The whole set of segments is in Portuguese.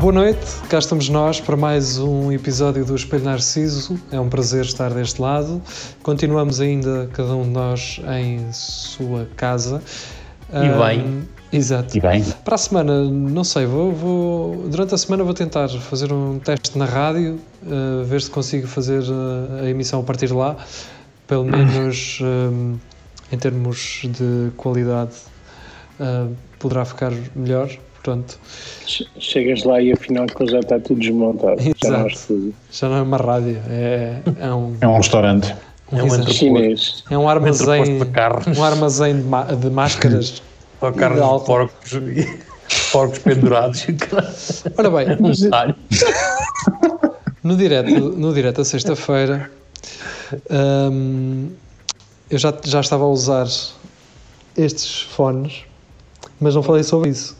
Boa noite, cá estamos nós para mais um episódio do Espelho Narciso. É um prazer estar deste lado. Continuamos ainda, cada um de nós, em sua casa. E bem. Um, exato. E bem. Para a semana, não sei, vou, vou, durante a semana vou tentar fazer um teste na rádio, uh, ver se consigo fazer a, a emissão a partir de lá, pelo menos um, em termos de qualidade, uh, poderá ficar melhor. Portanto, Chegas lá e afinal que já está tudo desmontado. Já não, é estúdio. já não é uma rádio, é, é um, É um restaurante. um, um exato. Chinês. é um armazém, entreposto de carnes. um armazém de, de máscaras. Só de de porcos porcos pendurados. Ora bem, no direto, no direto da sexta-feira, hum, eu já, já estava a usar estes fones, mas não falei sobre isso.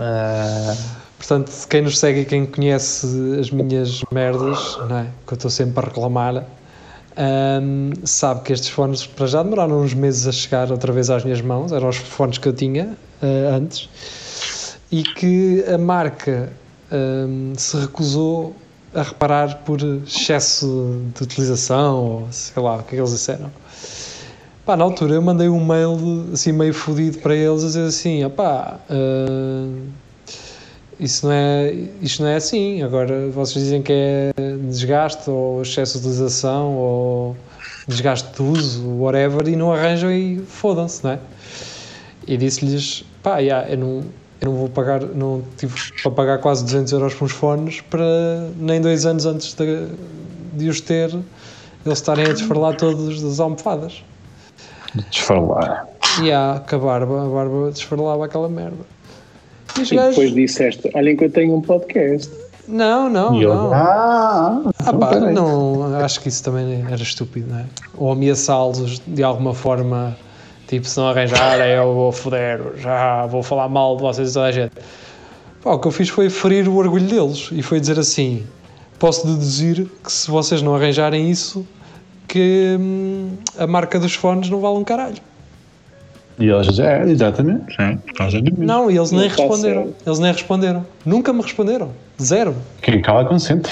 Ah, Portanto, quem nos segue e quem conhece as minhas merdas, não é? que eu estou sempre a reclamar, hum, sabe que estes fones para já demoraram uns meses a chegar outra vez às minhas mãos, eram os fones que eu tinha ah, antes, e que a marca hum, se recusou a reparar por excesso de utilização, ou sei lá, o que é que eles disseram. Pá, na altura eu mandei um mail assim meio fodido para eles a dizer assim, opá, ah, isso não é, isto não é assim, agora vocês dizem que é desgaste ou excesso de utilização ou desgaste de uso, whatever, e não arranjam e fodam-se, não é? E disse-lhes, pá, yeah, eu, não, eu não vou pagar, não tive para pagar quase 200 euros por uns fones para nem dois anos antes de, de os ter, eles estarem a desfarlar todos das almofadas. Desfarlar. E há que a barba, a barba desfarlava aquela merda. E E gajos, depois disseste: Olhem que eu tenho um podcast. não, não, E eu- não. Ah, Ah, então pá, não, acho que isso também era estúpido, não é? Ou ameaçá-los de alguma forma, tipo, se não arranjarem, eu vou foder, já vou falar mal de vocês e toda a gente. Pá, o que eu fiz foi ferir o orgulho deles e foi dizer assim: posso deduzir que se vocês não arranjarem isso, que hum, a marca dos fones não vale um caralho. E eles, é, exatamente. Sim. Não, e eles nem Não responderam. Eles nem responderam. Nunca me responderam. Zero. Quem cala consente.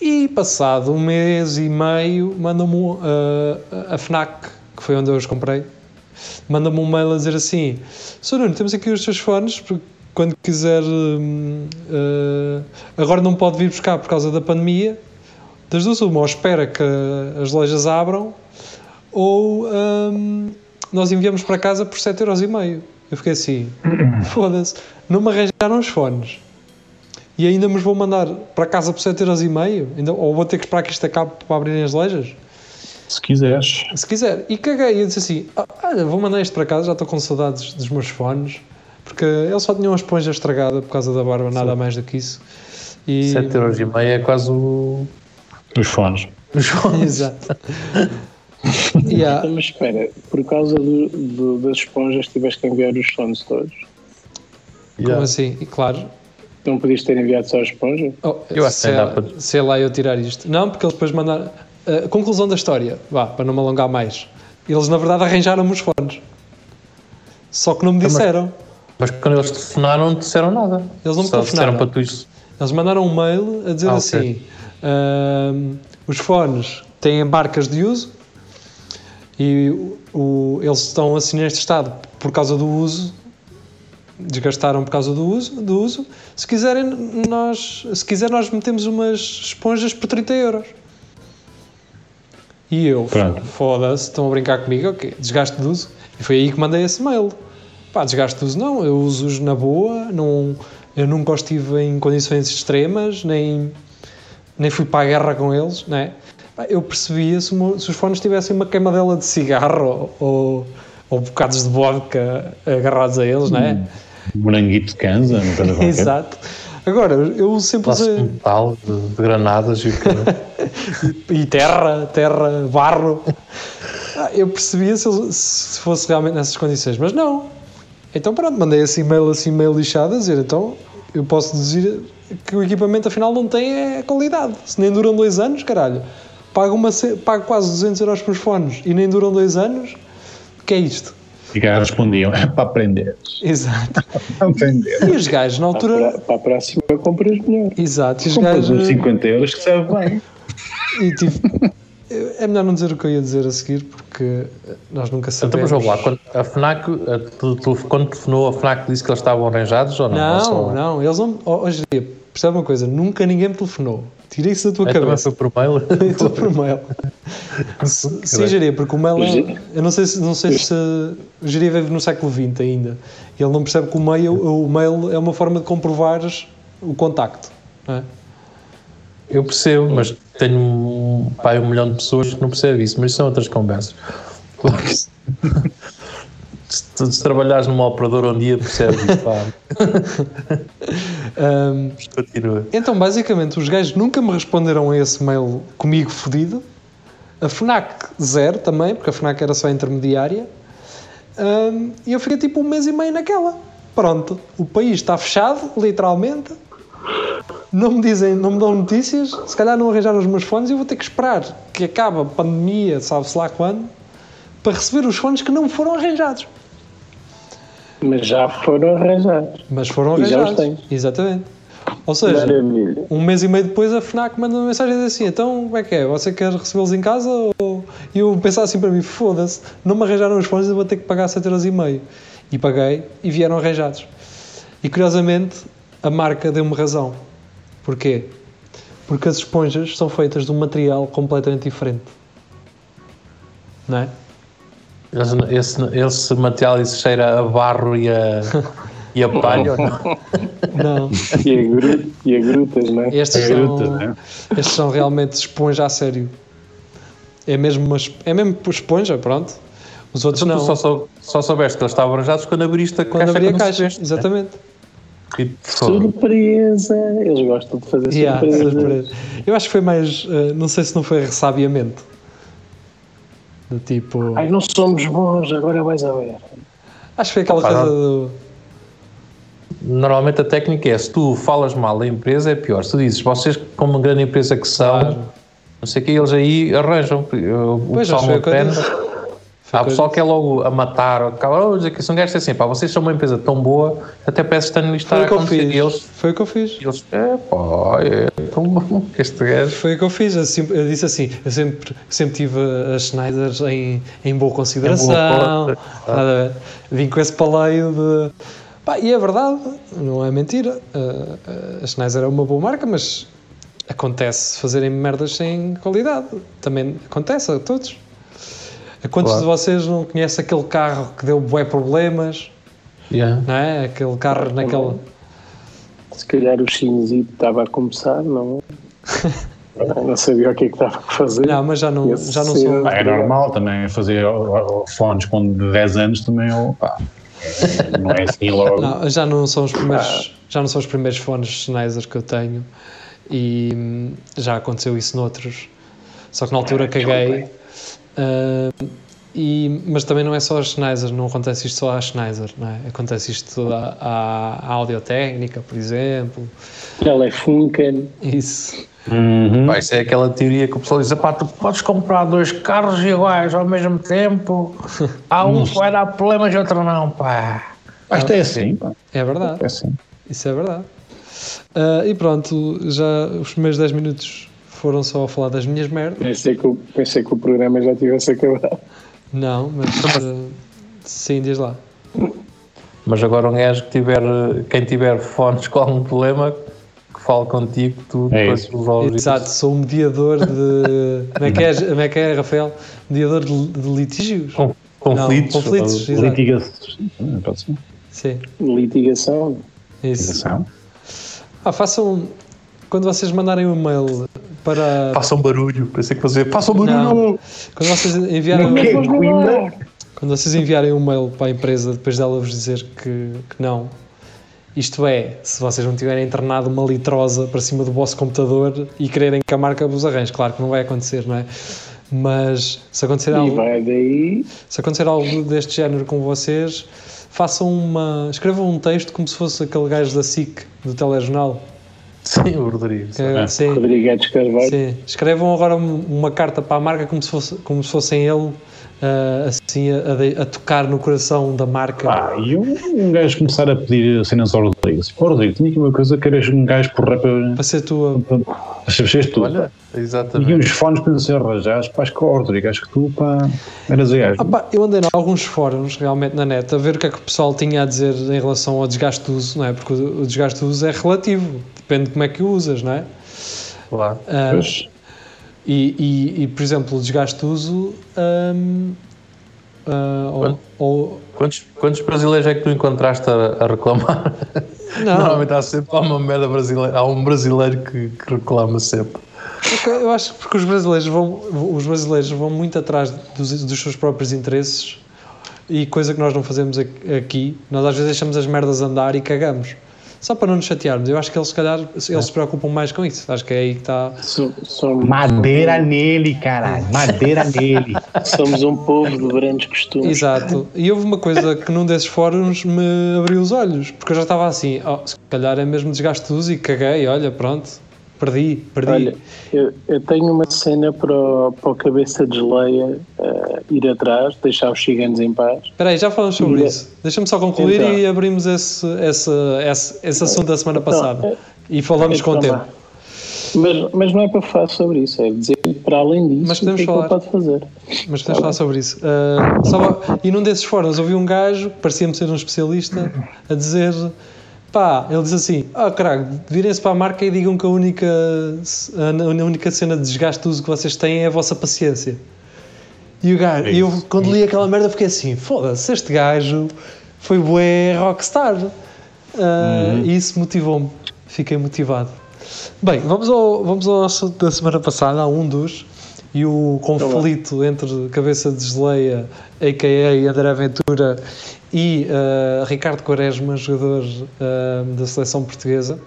E passado um mês e meio, mandam-me uh, a FNAC, que foi onde eu os comprei, manda-me um mail a dizer assim: Sr. Nuno, temos aqui os seus fones, porque quando quiser. hum, uh, agora não pode vir buscar por causa da pandemia. Das duas, uma, ou espera que as lojas abram, ou hum, nós enviamos para casa por 7,5€. Eu fiquei assim: foda-se, não me arranjaram os fones e ainda me vou mandar para casa por 7,5€? Ainda, ou vou ter que esperar que isto acabe para abrirem as lojas? Se quiseres. Se quiser. E caguei. Eu disse assim: "Ah, olha, vou mandar isto para casa, já estou com saudades dos meus fones. Porque eles só tinham uma esponja estragada por causa da barba, nada mais do que isso. E... 7 euros e meio é quase o... Os fones. Os fones. Exato. Yeah. Então, mas espera, por causa do, do- das esponjas tiveste que enviar os sons todos. Como Yeah. assim? E claro. Não podias ter enviado só a esponja? Oh, Eu acho que sei, dá para- sei lá eu tirar isto. Não, porque eles depois mandaram. Uh, conclusão da história, vá, para não me alongar mais. Eles na verdade arranjaram-me os fones. Só que não me mas- disseram. Mas quando eles telefonaram, não disseram nada. Eles não me telefonaram. para tu isso. Eles mandaram um mail a dizer Ah, assim: ahm, os fones têm marcas de uso e o, o- eles estão assim neste estado por causa do uso, desgastaram por causa do uso. Do uso. Se quiserem, nós, se quiser, nós metemos umas esponjas por 30 euros. E eu, foda-se, estão a brincar comigo, ok, desgaste de uso. E foi aí que mandei esse mail. Pá, desgaste de uso não, eu uso-os na boa, não, eu nunca os tive em condições extremas, nem, nem fui para a guerra com eles, não é? Pá, eu percebia se, se os fones tivessem uma queimadela de cigarro ou, ou bocados de vodka agarrados a eles, não é? Moranguito de canza, uma coisa qualquer. Exato. Agora, eu sempre de usei- metal, de, de granadas e o que e terra, terra, barro. Ah, eu percebia se, se fosse realmente nessas condições, mas não. Então pronto, mandei esse e-mail assim meio lixado a dizer, então eu posso dizer que o equipamento afinal não tem é qualidade. Se nem duram dois anos, caralho. Pago, uma, pago quase 200 euros pelos fones e nem duram dois anos, o que é isto? E cá respondiam, é para aprender. Exato. Para aprender. E os gajos na Para, altura... para a próxima compras melhor. Exato, e os Compras gajos... uns 50 euros que serve bem. E tive... É melhor não dizer o que eu ia dizer a seguir, porque nós nunca Então, sabemos. mas vamos lá, quando a FNAC, a, tu, tu, quando telefonou a FNAC disse que eles estavam arranjados ou não? Ou Não, só- não, eles não. oh, Hoje em dia, percebe uma coisa, nunca ninguém me telefonou. Tirei isso da tua É, também cabeça. foi por mail? Estou por mail. Sim, Jeria, porque o mail é, Eu não sei se, não sei se o Jeria vive no século XX ainda. E ele não percebe que o mail, o mail é uma forma de comprovares o contacto. não é? Eu percebo, mas tenho um, pai, um milhão de pessoas que não percebe isso, mas são outras conversas. Claro que se, se, se trabalhares numa operadora um dia percebes isso, pá. Ahm, Continua. Então, basicamente, os gajos nunca me responderam a esse mail comigo fodido. A FNAC zero também, porque a FNAC era só intermediária. Ahm, e eu fiquei tipo um mês e meio naquela. Pronto, o país está fechado, literalmente. Não me dizem, não me dão notícias. Se calhar não arranjaram os meus fones e eu vou ter que esperar que acabe a pandemia, sabe-se lá quando, para receber os fones que não me foram arranjados. Mas já foram arranjados. Mas foram E já os arranjados. tens. Exatamente. Ou seja, Maravilha. um mês e meio depois a FNAC manda uma mensagem assim: então como é que é? Você quer recebê-los em casa? Ou... E eu pensar assim para mim: foda-se, não me arranjaram os fones, eu vou ter que pagar 7,5€. E paguei e vieram arranjados. E curiosamente, a marca deu-me razão. Porquê? Porque as esponjas são feitas de um material completamente diferente. Não é? Esse, esse, esse material isso cheira a barro e a, e a palha ou não? Não. E a, gru- e a grutas, não é? Estes, É são, gruta, né? estes são realmente esponja a sério. É mesmo, uma, é mesmo esponja, pronto. Os outros Então não. tu só, sou- só soubeste que eles estavam arranjados quando abriste a Quando caixa abri a caixa, né? exatamente. Foda. Surpresa! Eles gostam de fazer Yeah, surpresas. surpresa. Eu acho que foi mais. eh, não sei se não foi ressabiamento. Do tipo. Ai, não somos bons, agora vais a ver. Acho que foi aquela Opa, coisa do. Normalmente a técnica é, se tu falas mal da empresa é pior. Se tu dizes, vocês como uma grande empresa que são, Claro. não sei o que, eles aí arranjam. O Pois, pessoal não que eu aprende. disse. Há Foi pessoal que é logo a matar, acaba a dizer que são gajos assim, pá, vocês são uma empresa tão boa, até parece que estão Foi a que eu fiz. E eles, Foi o que eu fiz. eles, é pá, é tão bom que este gajo. Foi o que eu fiz. Eu, sempre- eu disse assim: eu sempre, sempre tive as Schneiders em, em boa consideração. conta. Nada a ver. Vim com esse paleio de. Pá, e é verdade, não é mentira. Uh, a Schneider é uma boa marca, mas acontece fazerem merdas sem qualidade. Também acontece a todos. A quantos Claro. de vocês não conhecem aquele carro que deu bué problemas? Yeah. Não é? Aquele carro naquela. Se calhar o chinzito estava a começar, não Não sabia o que é que estava a fazer. Não, mas já não, Esse já não sou. Ah, é normal também fazer fones com 10 anos também, é- não é assim logo. Não, já não são os primeiros, já não são os primeiros fones Sennheiser que eu tenho e hum, já aconteceu isso noutros. Só que na altura caguei. Ah, e, mas também não é só as Sennheiser, não acontece isto só Sennheiser, não é? Acontece isto à, à, à Audiotécnica, por exemplo. Telefunken. Isso. Uhum. Pá, isso é aquela teoria que o pessoal diz: pá, tu podes comprar dois carros iguais ao mesmo tempo, há um que vai dar problemas e outro não, pá. Acho que é assim, pá, É verdade. é assim. Isso é verdade. Ah, e pronto, já os primeiros 10 minutos foram só a falar das minhas merdas. Pensei que, o, pensei que o programa já tivesse acabado. Não, mas ah, sim, diz lá. Mas agora um gajo que tiver, quem tiver fones com algum problema, que fale contigo, tu É depois isso. resolves Exato, sou um mediador de. Como é que é, como é, que é Rafael? Mediador de, de litígios? Com- conflitos. Não, conflitos, exato. Litigação. Pode ser. Sim, Litigação. isso. Litigação. Ah, façam. Quando vocês mandarem um e-mail para. Façam barulho, pensei que fazer, façam barulho. Não. Quando vocês enviarem. Coimbra. Quando vocês enviarem um mail para a empresa depois dela vos dizer que, que não, isto é, se vocês não tiverem internado uma litrosa para cima do vosso computador e quererem que a marca vos arranje, claro que não vai acontecer, não é? Mas se acontecer E algo, vai daí. se acontecer algo deste género com vocês, façam uma. escrevam um texto como se fosse aquele gajo da SIC, do telejornal. Sim, o Rodrigo. Que é- sim, Rodrigues Carvalho. sim. Escrevam agora um- uma carta para a marca como se, fosse, como se fossem ele, ah, assim, a, a tocar no coração da marca. Ah, e um, um gajo começar a pedir cenas ao Rodrigo. Assim, Pô, Rodrigo, tinha aqui uma coisa que eras um gajo por rap. Para ser tua. Fez tudo. Olha, E exatamente. uns fones para ser arranjados. Pá, acho que, Rodrigo, acho que tu, pá, eras a gajo. Ah pá, eu andei em alguns fóruns realmente na net a ver o que é que o pessoal tinha a dizer em relação ao desgaste de uso, não é? Porque o, o desgaste de uso é relativo, depende de como é que usas, não é? Claro. Ah, Pois, e, e, e, por exemplo, o desgaste de uso. ahm, ah, ou- Quantos, quantos brasileiros é que tu encontraste a, a reclamar? não, Normalmente há sempre há uma merda brasileira, há um brasileiro que, que reclama sempre. eu acho que porque os brasileiros vão, os brasileiros vão muito atrás dos, dos seus próprios interesses e coisa que nós não fazemos aqui, nós às vezes deixamos as merdas andar e cagamos. Só para não nos chatearmos. Eu acho que eles, se calhar, eles se preocupam mais com isso. Acho que é aí que está. So- Somos, Madeira nele, caralho. Madeira nele. somos um povo de grandes costumes. Exato. E houve uma coisa que num desses fóruns me abriu os olhos, porque eu já estava assim, oh, se calhar é mesmo desgaste de uso e caguei, olha, pronto, perdi, perdi. Olha, eu, eu tenho uma cena para o, para o cabeça de geleia eh, ir atrás, deixar os ciganos em paz. Espera aí, já falamos sobre Ainda- isso. Deixa-me só concluir Então. e abrimos esse, esse, esse, esse assunto da semana passada. é- e falamos com o Então, tempo. Mas, mas não é para falar sobre isso, é dizer para além disso Mas o que podemos é que ele falar. pode fazer. Mas podemos falar sobre isso. Ah, só- e num desses fóruns ouvi um gajo, que parecia-me ser um especialista, a dizer: pá, ele diz assim: ah, caralho, virem-se para a marca e digam que a única, a única cena de desgaste de uso que vocês têm é a vossa paciência. E o gajo, eu quando li aquela merda fiquei assim: foda-se, este gajo foi bué rockstar. Ah, E isso motivou-me, fiquei motivado. Bem, vamos ao, vamos ao assunto da semana passada, a um dos, e o conflito entre Cabeça de Geleia, a.k.a. André Ventura, e ah, Ricardo Quaresma, jogador ah, da seleção portuguesa,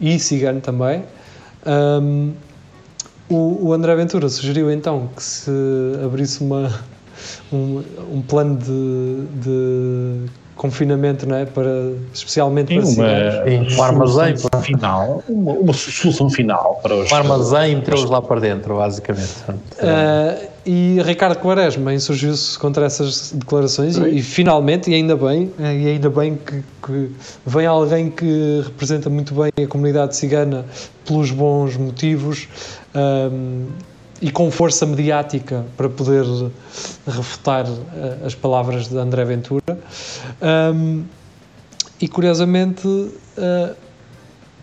e cigano também. Ahm, o, o André Ventura sugeriu então que se abrisse uma, um, um plano de, de confinamento não é? para, especialmente para ciganos. Sim, um armazém, pá. final, uma, uma solução final para os Um armazém e metê-los lá para dentro, basicamente. Uh, e Ricardo Quaresma insurgiu-se contra essas declarações e, e finalmente, e ainda bem, eh, e ainda bem que, que vem alguém que representa muito bem a comunidade cigana pelos bons motivos um, e com força mediática para poder refutar eh, as palavras de André Ventura. Um, e curiosamente, uh,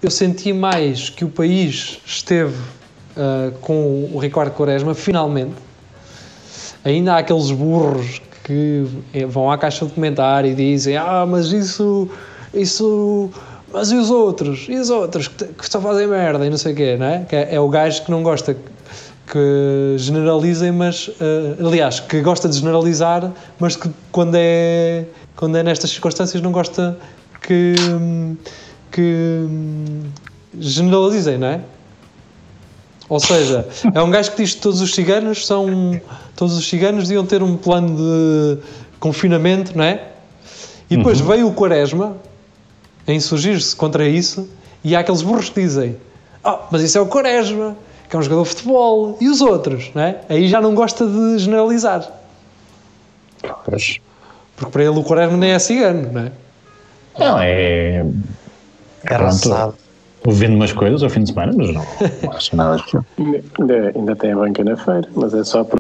eu senti mais que o país esteve uh, com o Ricardo Quaresma, finalmente. Ainda há aqueles burros que eh, vão à caixa de comentário e dizem: Ah, mas isso. isso mas e os outros? E os outros que, só fazem merda e não sei o quê, não é? Que é, é o gajo que não gosta que, generalizem, mas. uh, aliás, que gosta de generalizar, mas que quando é, quando é nestas circunstâncias não gosta que. que generalizem, não é? Ou seja, é um gajo que diz que todos os ciganos são. Todos os ciganos deviam ter um plano de confinamento, não é? E depois veio o Quaresma a insurgir-se contra isso, e há aqueles burros que dizem: Ah, mas isso é o Quaresma, que é um jogador de futebol, e os outros, não é? Aí já não gosta de generalizar, Pois. porque para ele o Quaresma nem é cigano, não é? Não, é. É raçado. Vendo umas coisas ao fim de semana, mas não, não acho nada especial. Ainda, ainda tem a banca na feira, mas é só para,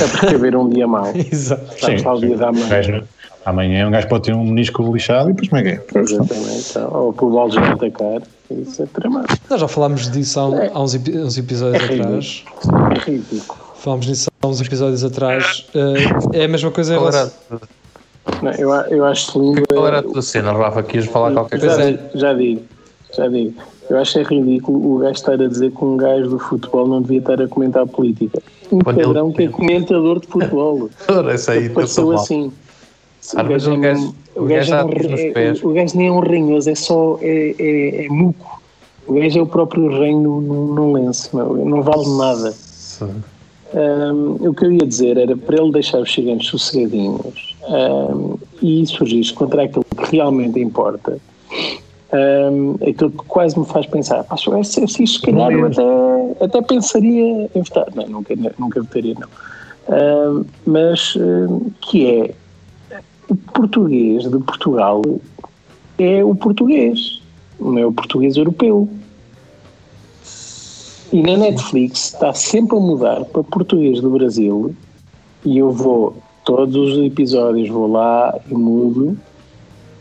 é para haver um dia mau. Exato. Lá o dia da manhã. gajo- Amanhã um gajo pode ter um menisco lixado e depois como é que é? Exatamente. Então, ou por bolas a atacar. Isso é tramado. Nós já falámos disso há, um- há uns, uns episódios É atrás. É ridículo. Falámos disso há uns episódios atrás. Eh, é a mesma coisa em relação. Não, eu, eu acho lindo. qual era a tua cena, Rafa? Que ias falar qualquer Pois coisa? é. Já, já digo, já digo. Eu acho é ridículo o gajo estar a dizer que um gajo do futebol não devia estar a comentar política. Um Quando ele- padrão que é comentador de futebol. Ora, esse aí passou assim. Às vezes o gajo- o gajo é um pés. o gajo nem é um ranhoso, é só é, é, é muco. O gajo é o próprio reino num, num lenço, meu. não vale nada. Um, o que eu ia dizer era para ele deixar os ciganos sossegadinhos um, e surgir contra aquilo que realmente importa. Um, aquilo que quase me faz pensar, "Ah, se eu se assim, se calhar eu até, até pensaria em votar. Não, nunca, nunca votaria, não. Um, mas um, que é o português de Portugal é o português, não é o português europeu. E na Netflix está sempre a mudar para português do Brasil e eu vou, todos os episódios vou lá e mudo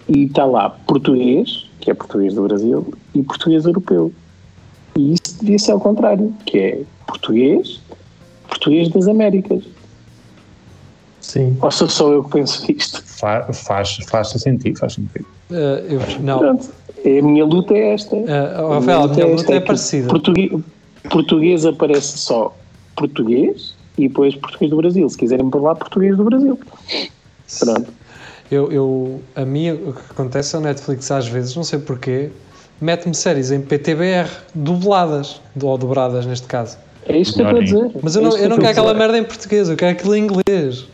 e está lá português, que é português do Brasil, e português europeu. E isso devia ser ao contrário, que é português, português das Américas. Sim. Ou sou só eu que penso isto? Fa- Faz, faz sentido, faz sentido. Eh, eu, não, Pronto. É, a minha luta é esta. Eh, Rafael, a minha luta esta, é que parecida. Português, português aparece só português e depois português do Brasil. Se quiserem por lá, português do Brasil. Pronto. Eu, eu, a mim, o que acontece é o Netflix às vezes, não sei porquê, mete-me séries em PTBR, dubladas, ou dobradas neste caso. É isto que eu estou a dizer. Mas eu É não, eu não quero a aquela merda em português, eu quero aquilo em inglês.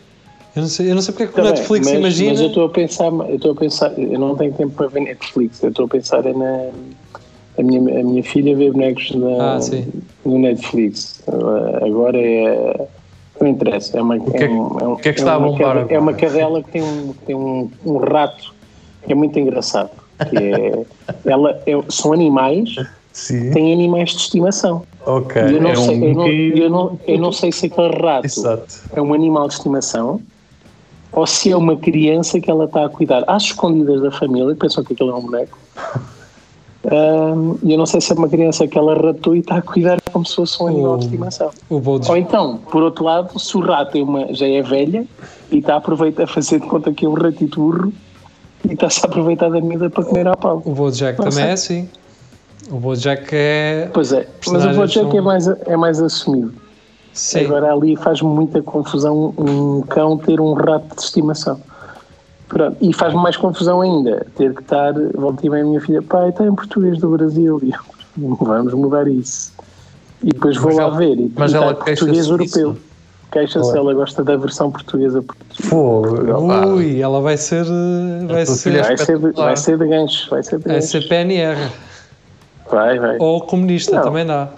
Eu não sei, eu não sei porque é que o Tá Netflix mas, imagina. Mas eu estou a pensar, eu estou a pensar, eu não tenho tempo para ver Netflix, eu estou a pensar é na. A minha, a minha filha vê bonecos na, Ah, sim. no Netflix. Agora é. Não interessa. É uma, que é- é um- é um- o que é que é está a uma bombar cade- É uma cadela que tem um, que tem um, um rato que é muito engraçado. Que é, ela é- são animais, Sim. têm animais de estimação. Ok. E eu não, é sei, um eu, não, eu, não, eu não sei se aquele rato Exato. é um animal de estimação ou se é uma criança que ela está a cuidar às escondidas da família, pensam que aquilo é um boneco. E eu não sei se é uma criança que ela ratou e está a cuidar como se fosse um animal de estimação. Ou então, por outro lado, se o rato é uma, já é velha e está a aproveitar a fazer de conta que é um ratito burro e está-se a aproveitar da comida para comer à pau. O Bojack também é assim. O Bojack é. Pois é, mas o Bojack são- é mais, é mais assumido. Sim. Agora ali faz muita confusão um cão ter um rato de estimação. Pronto. E faz-me mais confusão ainda ter que estar, voltei bem a minha filha, pai, está em português do Brasil. E eu, vamos mudar isso. E depois vou Mas lá ela- ver. E mas ela em português europeu. Queixa-se, Ela- ela gosta da versão portuguesa. Fogo. pá. Ui, ela vai ser. eh, Vai tua ser, Vai ser, de, vai ser de gancho. Vai ser de vai gancho. ser PNR. Vai, vai. Ou comunista, Não. também dá.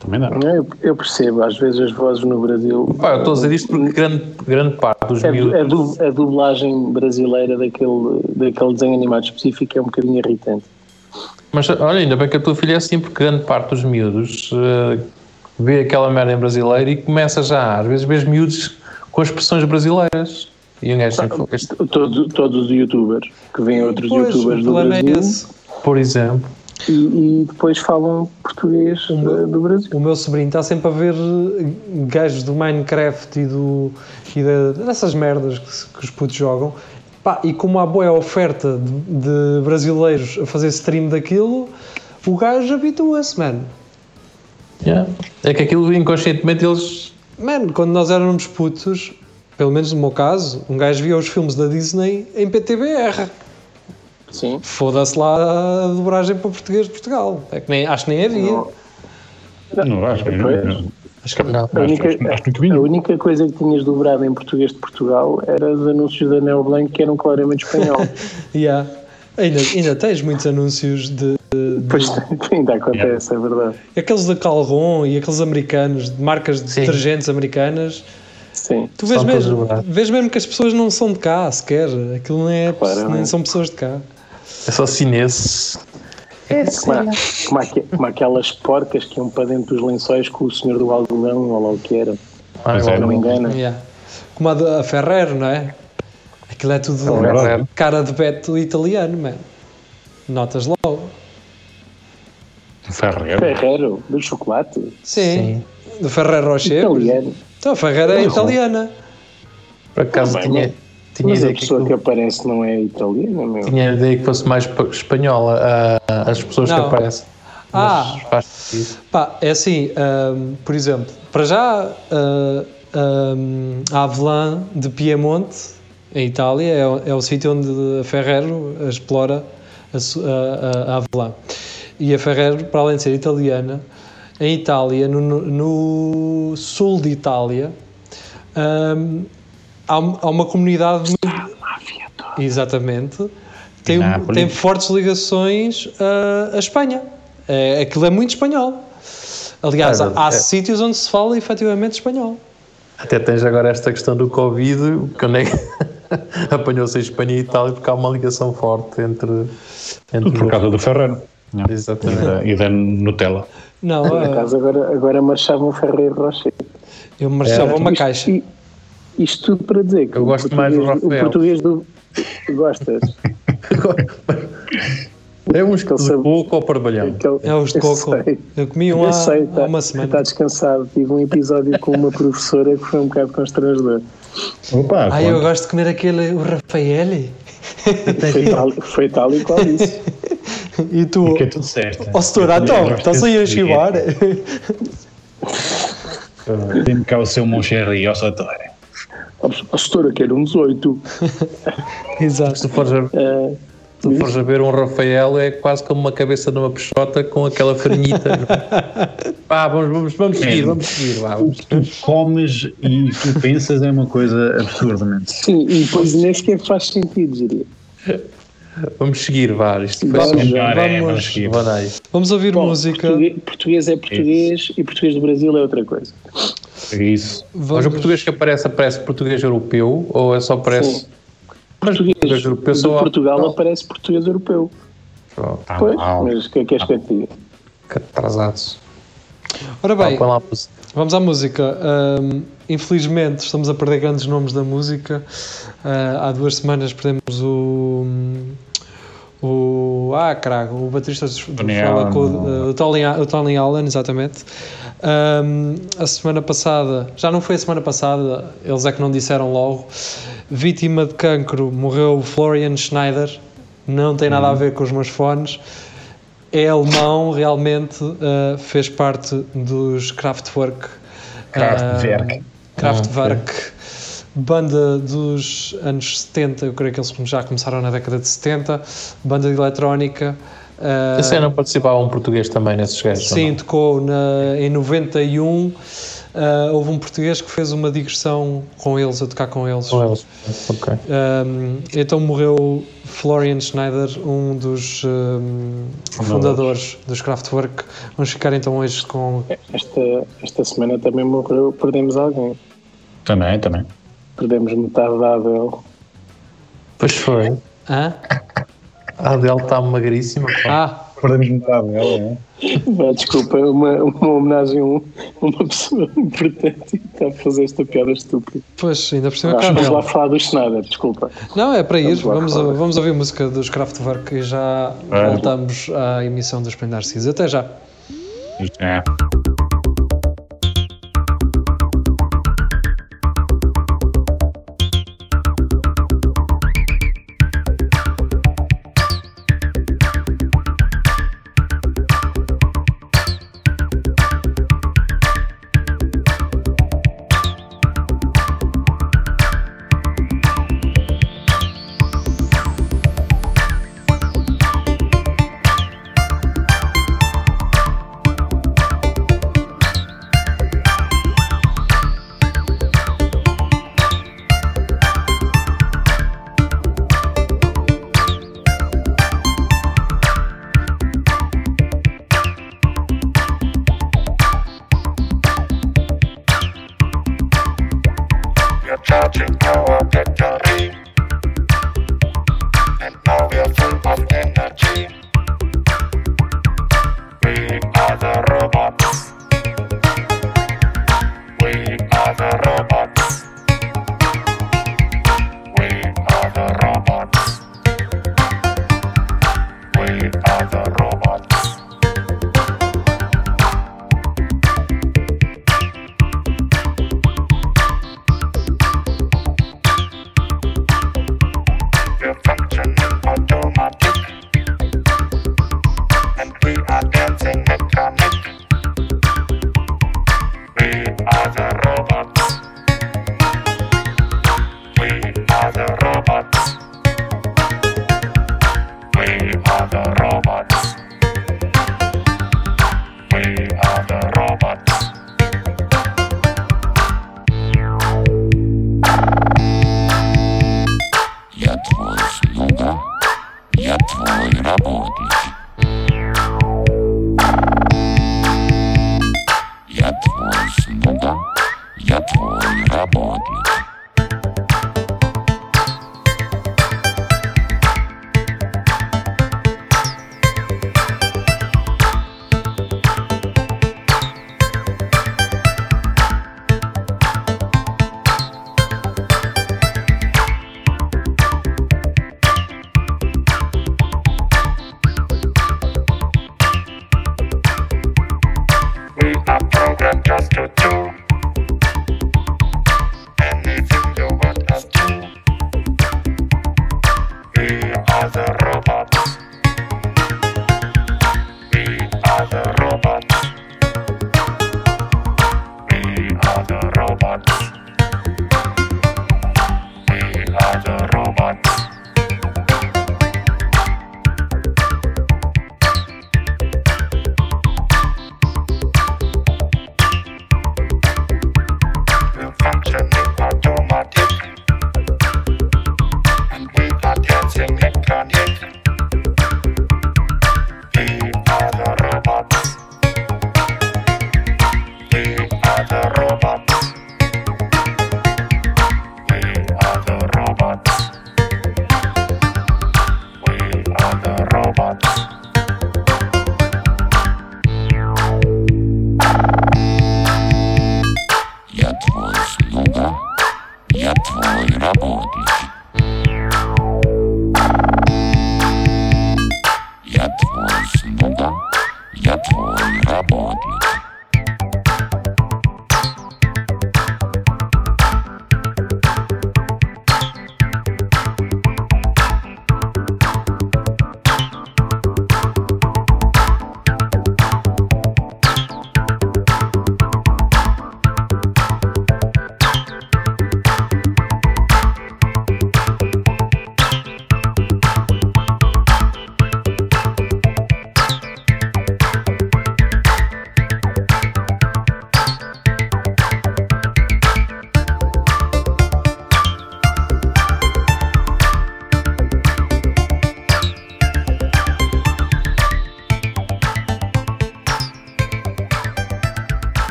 Também dá. Eu, eu percebo, às vezes as vozes no Brasil. Pá, eu estou a dizer isto porque grande, grande parte dos miúdos. a, du- a dublagem brasileira daquele, daquele desenho animado específico é um bocadinho irritante. Mas olha, ainda bem que a tua filha é assim, porque grande parte dos miúdos eh, vê aquela merda em brasileiro e começa já, às vezes vês miúdos com expressões brasileiras. E um gajo assim, este, Todo, todos os youtubers que vêm outros Pois, youtubers o do é Brasil esse. por exemplo, e, e depois falam português eh, do Brasil. O meu sobrinho está sempre a ver eh, gajos do Minecraft e, do, e da- dessas merdas que, que os putos jogam. Pá, e como há boa oferta de, de brasileiros a fazer stream daquilo, o gajo habitua-se, mano. yeah. é que aquilo inconscientemente eles. Mano, quando nós éramos putos, pelo menos no meu caso, um gajo via os filmes da Disney em PTBR. Sim. Foda-se lá a dobragem para português de Portugal. É que nem, acho que nem havia. Não. Não, acho que não. Acho que Não. A única, acho que nunca vi. a única coisa que tinhas dobrado em português de Portugal era os anúncios da Neo Blanc que eram claramente espanhol. Yeah. Ainda, ainda tens muitos anúncios de, de- Pois ainda acontece, é verdade. aqueles da Calgon e aqueles americanos, de marcas de Sim. detergentes americanas. Sim. Tu vês mesmo, vês mesmo que as pessoas não são de cá sequer. Aquilo não é, Claramente. nem são pessoas de cá. É só chineses. Como, a- como, como aquelas porcas que iam para dentro dos lençóis com o senhor do algodão, ou lá o que era. Ah, é, Não me não. engana. Yeah. Como a, da- Ferrero, não é? Aquilo é tudo É cara de beto italiano, mano. Notas logo. Ferreiro. Ferrero, do chocolate, Sim. Do Ferrero Rocher. italiano. Então a Ferrero é italiana. Por acaso bem, tinha, tinha, Mas a ideia que pessoa que aquilo- aparece não é italiana, meu. tinha ideia que fosse mais pa- espanhola a- as pessoas que Não. aparecem. Ah. Mas faz sentido. Pá, é assim, ahm, por exemplo, para já ah, ahm, a Avelã de Piemonte, em Itália, é, o- é o sítio onde a Ferrero explora a, a, a, a Avelã. E a Ferrero, para além de ser italiana, em Itália, no, no sul de Itália, hum, há, há uma comunidade muito. Exatamente. Tem, Nápoles. tem fortes ligações a, a Espanha. É, aquilo é muito espanhol. Aliás, É há, verdade. há É. sítios onde se fala efetivamente espanhol. Até tens agora esta questão do Covid, que onde é que apanhou-se a Espanha e Itália, porque há uma ligação forte entre. entre Por causa do Ferreiro. não? E Exatamente. da, e da Nutella. Não, Por é, acaso agora, agora marchavam Ferreiro Rocher. eu marchava uma Isto- caixa. i- Isto tudo para dizer que Eu o gosto mais do português- Rafael. O português do. Gostas? É uns de sabor- coco ou parbalhão. É os de eu coco. sei. Eu comi um Eu há, sei, há tá, uma semana. Está descansado. Tive um episódio com uma professora que foi um bocado constrangedor. Opa, Ai, eu gosto de comer aquele, o Rafael. Foi tal, foi tal e qual isso. E tu, Que é tudo certo. ó setor, então, estás aí a chivar? Tem cá o seu Moncherry, ó Sator. A setora quer um 18. Exato. Se tu fores a, se tu fores a ver um Rafael, é quase como uma cabeça numa peixota com aquela farinhita. é? Pá, vamos, vamos, vamos seguir, vamos seguir. Vá, O vamos. que tu comes e tu pensas é uma coisa absurdamente. sim, e depois nem sequer faz sentido, diria. Vamos seguir, vá. Isto foi Vamos, só Melhor é, vamos- vamos. Vamos ouvir Bom, música. Português, português é português e português do Brasil é outra coisa. Isso. Mas Vamos, o português que aparece, aparece português europeu ou é só aparece. Sim. Mas Português português europeu de. Portugal Não. aparece português europeu. Só Tá Pois, mal. mas o que é que és que eu te diga? Atrasados. Ora bem, põe lá a música. vamos à música. Ahm, infelizmente, estamos a perder grandes nomes da música. Ah, há duas semanas perdemos o. O. Ah, caraca, o baterista do Fala com o, Tony, o Tony Allen, exatamente. Ahm, a semana passada, já não foi a semana passada, eles é que não disseram logo. Vítima de cancro morreu Florian Schneider, não tem nada a ver com os meus fones. É alemão, realmente uh, fez parte dos Kraftwerk. Kraftwerk. Uh, Kraftwerk, banda dos anos 70, eu creio que eles já começaram na década de 70, banda de eletrónica. Uh, Esse ano participava um português também nesses gajos. Sim, não? tocou na, em 91. ah, houve um português que fez uma digressão com eles, a tocar com eles. Com eles. Ok. Um, então morreu Florian Schneider, um dos um, fundadores dos Kraftwerk. Vamos ficar então hoje com. Esta, esta semana também morreu, perdemos alguém. Também, também. Perdemos metade da Adele. Pois foi. Hã? A Adele está magríssima. Ah, Perdemos metade dela, não Ah, Desculpa, uma, uma homenagem a um- uma pessoa importante e está a fazer esta piada estúpida. pois, ainda por cima cá vamos lá falar do Schneider, desculpa. Não, é para ir. Vamos Vamos, vamos ouvir música dos Kraftwerk e já Vamos. voltamos à emissão dos Narciso. Até já. é?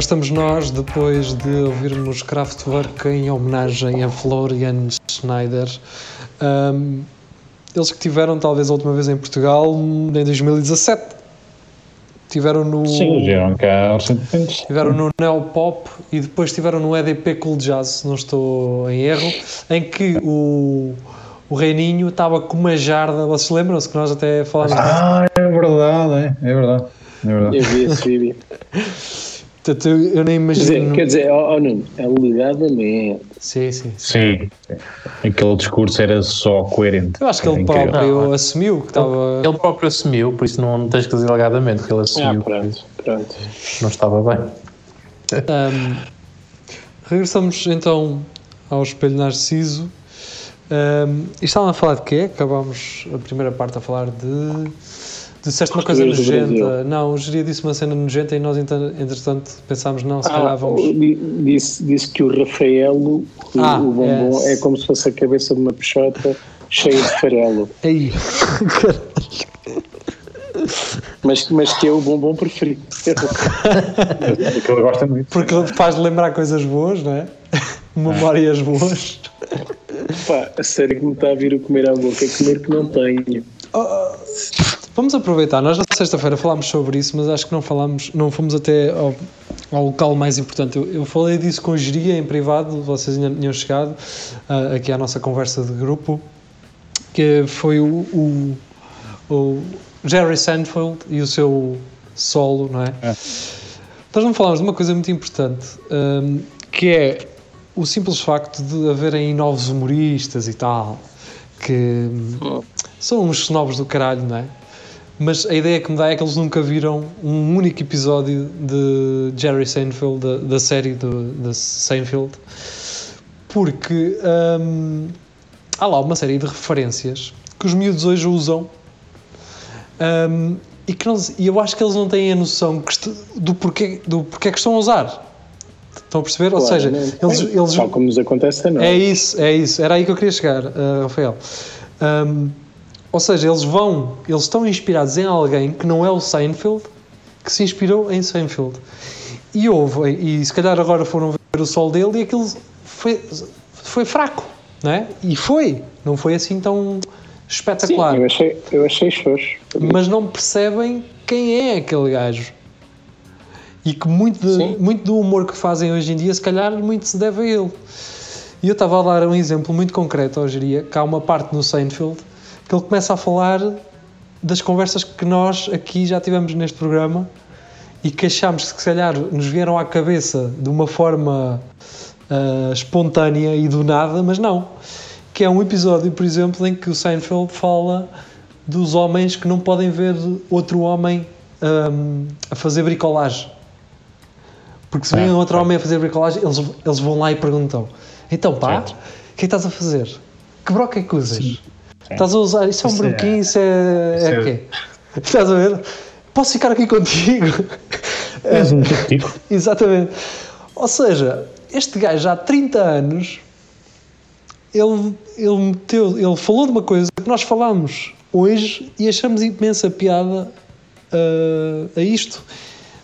Cá estamos nós, depois de ouvirmos Kraftwerk em homenagem a Florian Schneider. Ahm, eles que tiveram talvez a última vez em Portugal em 2017. Tiveram no, Sim, vieram cá recentemente. tiveram no Neopop e depois tiveram no EDP Cool Jazz, se não estou em erro, em que o, o Reininho estava com uma jarda, vocês lembram-se que nós até falámos disso? Ah, é verdade, é, é verdade. É verdade. Eu vi esse vídeo. Portanto, eu, eu nem Quer dizer, imagino. quer dizer ó, ó, Nuno, alegadamente. Sim, sim. Sim, aquele discurso era só coerente. Eu acho que ele incrível. próprio Não, assumiu que estava. Ele próprio assumiu, por isso não tens que dizer alegadamente que ele Ah, assumiu pronto, pronto. que não estava bem. Um, regressamos então ao Espelho Narciso. Um, e estavam a falar de quê? Acabámos a primeira parte a falar de. Disseste uma coisa nojenta. Não, o Geria disse uma cena nojenta e nós, então, entretanto, pensámos, não, se calhar Ah, vamos. di- disse, disse que o Rafaelo, o, Ah, o bombom, yes. é como se fosse a cabeça de uma peixota cheia de farelo. Ei! Mas, mas que é o bombom preferido. É que ele gosta muito. Porque faz lembrar coisas boas, não é? Memórias boas. Pá, a sério que me está a vir o comer à boca, comer que não tenho. Vamos aproveitar, nós na sexta-feira falámos sobre isso, mas acho que não falámos, não fomos até ao, ao local mais importante. Eu, eu falei disso com o Geria em privado, vocês ainda não tinham chegado ah, aqui à nossa conversa de grupo, que foi o, o, o Jerry Seinfeld e o seu solo, não é? Nós não falámos de uma coisa muito importante, hum, que é o simples facto de haverem novos humoristas e tal, que hum, são uns snobs do caralho, não é? Mas a ideia que me dá é que eles nunca viram um único episódio de Jerry Seinfeld, da, da série do, da Seinfeld, porque hum, há lá uma série de referências que os miúdos hoje usam hum, e, que não, e eu acho que eles não têm a noção que do, porquê, do porquê que estão a usar. Estão a perceber? Ou seja, Claramente. eles, Bem, eles Tal como nos acontece a nós. É isso, é isso. Era aí que eu queria chegar, uh, Rafael. Um, ou seja, eles vão, eles estão inspirados em alguém que não é o Seinfeld, que se inspirou em Seinfeld. E houve, e se calhar agora foram ver o sol dele e aquilo foi, foi fraco, não é? E foi, não foi assim tão Sim, espetacular. eu achei, eu achei xoxo. mas não percebem quem é aquele gajo. E que muito, de- Sim. muito do humor que fazem hoje em dia, se calhar, muito se deve a ele. E eu estava a dar um exemplo muito concreto ao geria, que há uma parte no Seinfeld que ele começa a falar das conversas que nós aqui já tivemos neste programa e que achámos que se calhar nos vieram à cabeça de uma forma ah, espontânea e do nada, mas não. Que é um episódio, por exemplo, em que o Seinfeld fala dos homens que não podem ver outro homem ahm, a fazer bricolagem. Porque se vem Ah, outro ok. homem a fazer bricolagem, eles, eles vão lá e perguntam: Então pá, o que é que estás a fazer? Que broca é que usas? Estás a usar? Isso é um é- broquinho? Isso é. isso é é- quê? Estás a ver? Posso ficar aqui contigo? És um tipo. Exatamente. Ou seja, este gajo há 30 anos ele, ele, meteu, ele falou de uma coisa que nós falámos hoje e achamos imensa piada ah, a isto.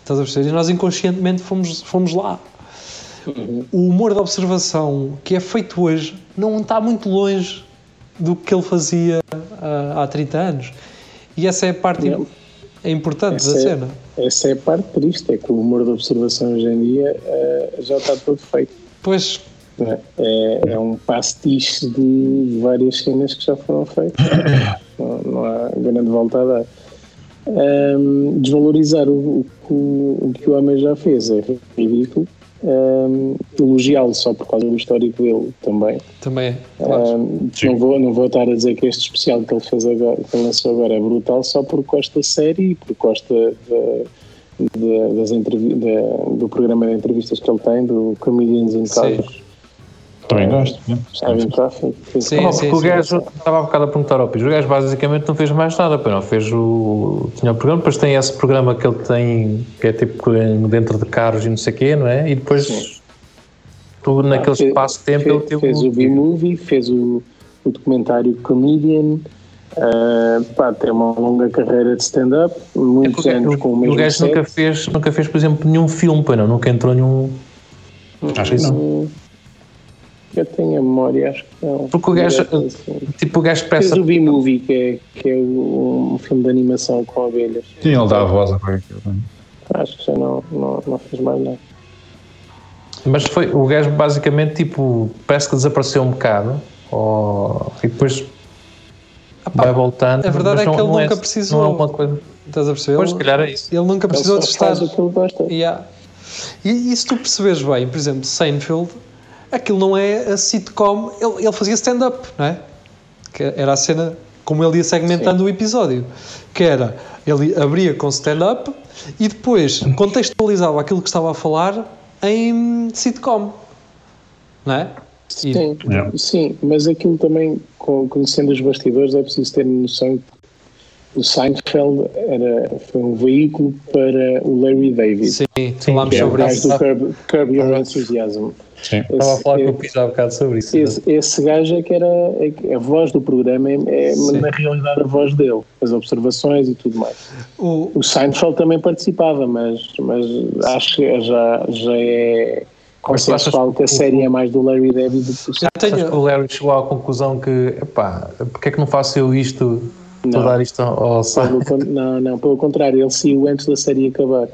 Estás a perceber? E nós inconscientemente fomos, fomos lá. O humor de observação que é feito hoje não está muito longe do que ele fazia ah, há 30 anos. E essa é a parte Não. é importante Essa da é- cena. Essa é a parte triste, é que o humor de observação hoje em dia eh, já está todo feito. Pois, É, é, é um pastiche de várias cenas que já foram feitas. não, não há grande volta a dar. Ahm, desvalorizar o, o, o que o homem já fez é ridículo. Ahm, Elogiá-lo só por causa do histórico dele também. também é. Claro. Ahm, Sim. não, vou, não vou estar a dizer que este especial que ele fez agora, que ele lançou agora é brutal só porque gosta da série e porque gosta da- da- das da- do programa de entrevistas que ele tem, do Comedians in Sim. Cars. Também gosto. né? Sim, Não, sim, porque o sim. gajo, estava há bocado a perguntar ao Pires, o gajo basicamente não fez mais nada, pá, não fez o. Tinha o programa, depois tem esse programa que ele tem, que é tipo em- dentro de carros e não sei o quê, não é? E depois, tu, naquele Fez- espaço de tempo, fez, ele teve. fez o B-Movie, fez o, o documentário Comedian. ah, pá, tem uma longa carreira de stand-up, É muitos porque anos o, com o o mesmo gajo set. nunca fez, nunca fez, por exemplo, nenhum filme, pá, não, nunca entrou nenhum. Acho que não. Hum, Eu tenho a memória, acho que não. Porque o gajo, Assim. tipo, o gajo Fez peça. o B-Movie, que é, que é um filme de animação com abelhas. Sim, ele dá a voz a qualquer coisa. Acho que já não, não, não fez mais nada. Mas foi, o gajo basicamente, tipo, parece que desapareceu um bocado, ou, e depois vai voltando. a verdade é que não- ele não nunca precisou. Não é uma coisa. Estás a perceber? Pois, se Ele- calhar é isso. Ele nunca Ele precisou só de estar. faz o que ele gosta. Yeah. E, e se tu perceberes bem, por exemplo, Seinfeld, aquilo não é a sitcom, ele, ele fazia stand-up, não é? Que era a cena como ele ia segmentando o episódio. Que era, ele abria com stand-up e depois contextualizava aquilo que estava a falar em sitcom, não é? E- Sim, Yeah. sim, mas aquilo também, conhecendo os bastidores, é preciso ter noção que o Seinfeld era, foi um veículo para o Larry David. Sim, falámos é o sobre gajo isso. do Curb, Curb Your Enthusiasm. Sim. Estava a falar com o Pisa há bocado sobre isso. esse, esse gajo é que era é a voz do programa, é, é Sim. na realidade a voz dele, as observações e tudo mais. O, O Seinfeld também participava, mas, mas acho que já, já é consensual que a série é mais do Larry David do que o eu Achas que tenho, o Larry chegou à conclusão que, epá, porque é que não faço eu isto, Não. dar isto ao não, não, pelo contrário, ele saiu antes da série acabar.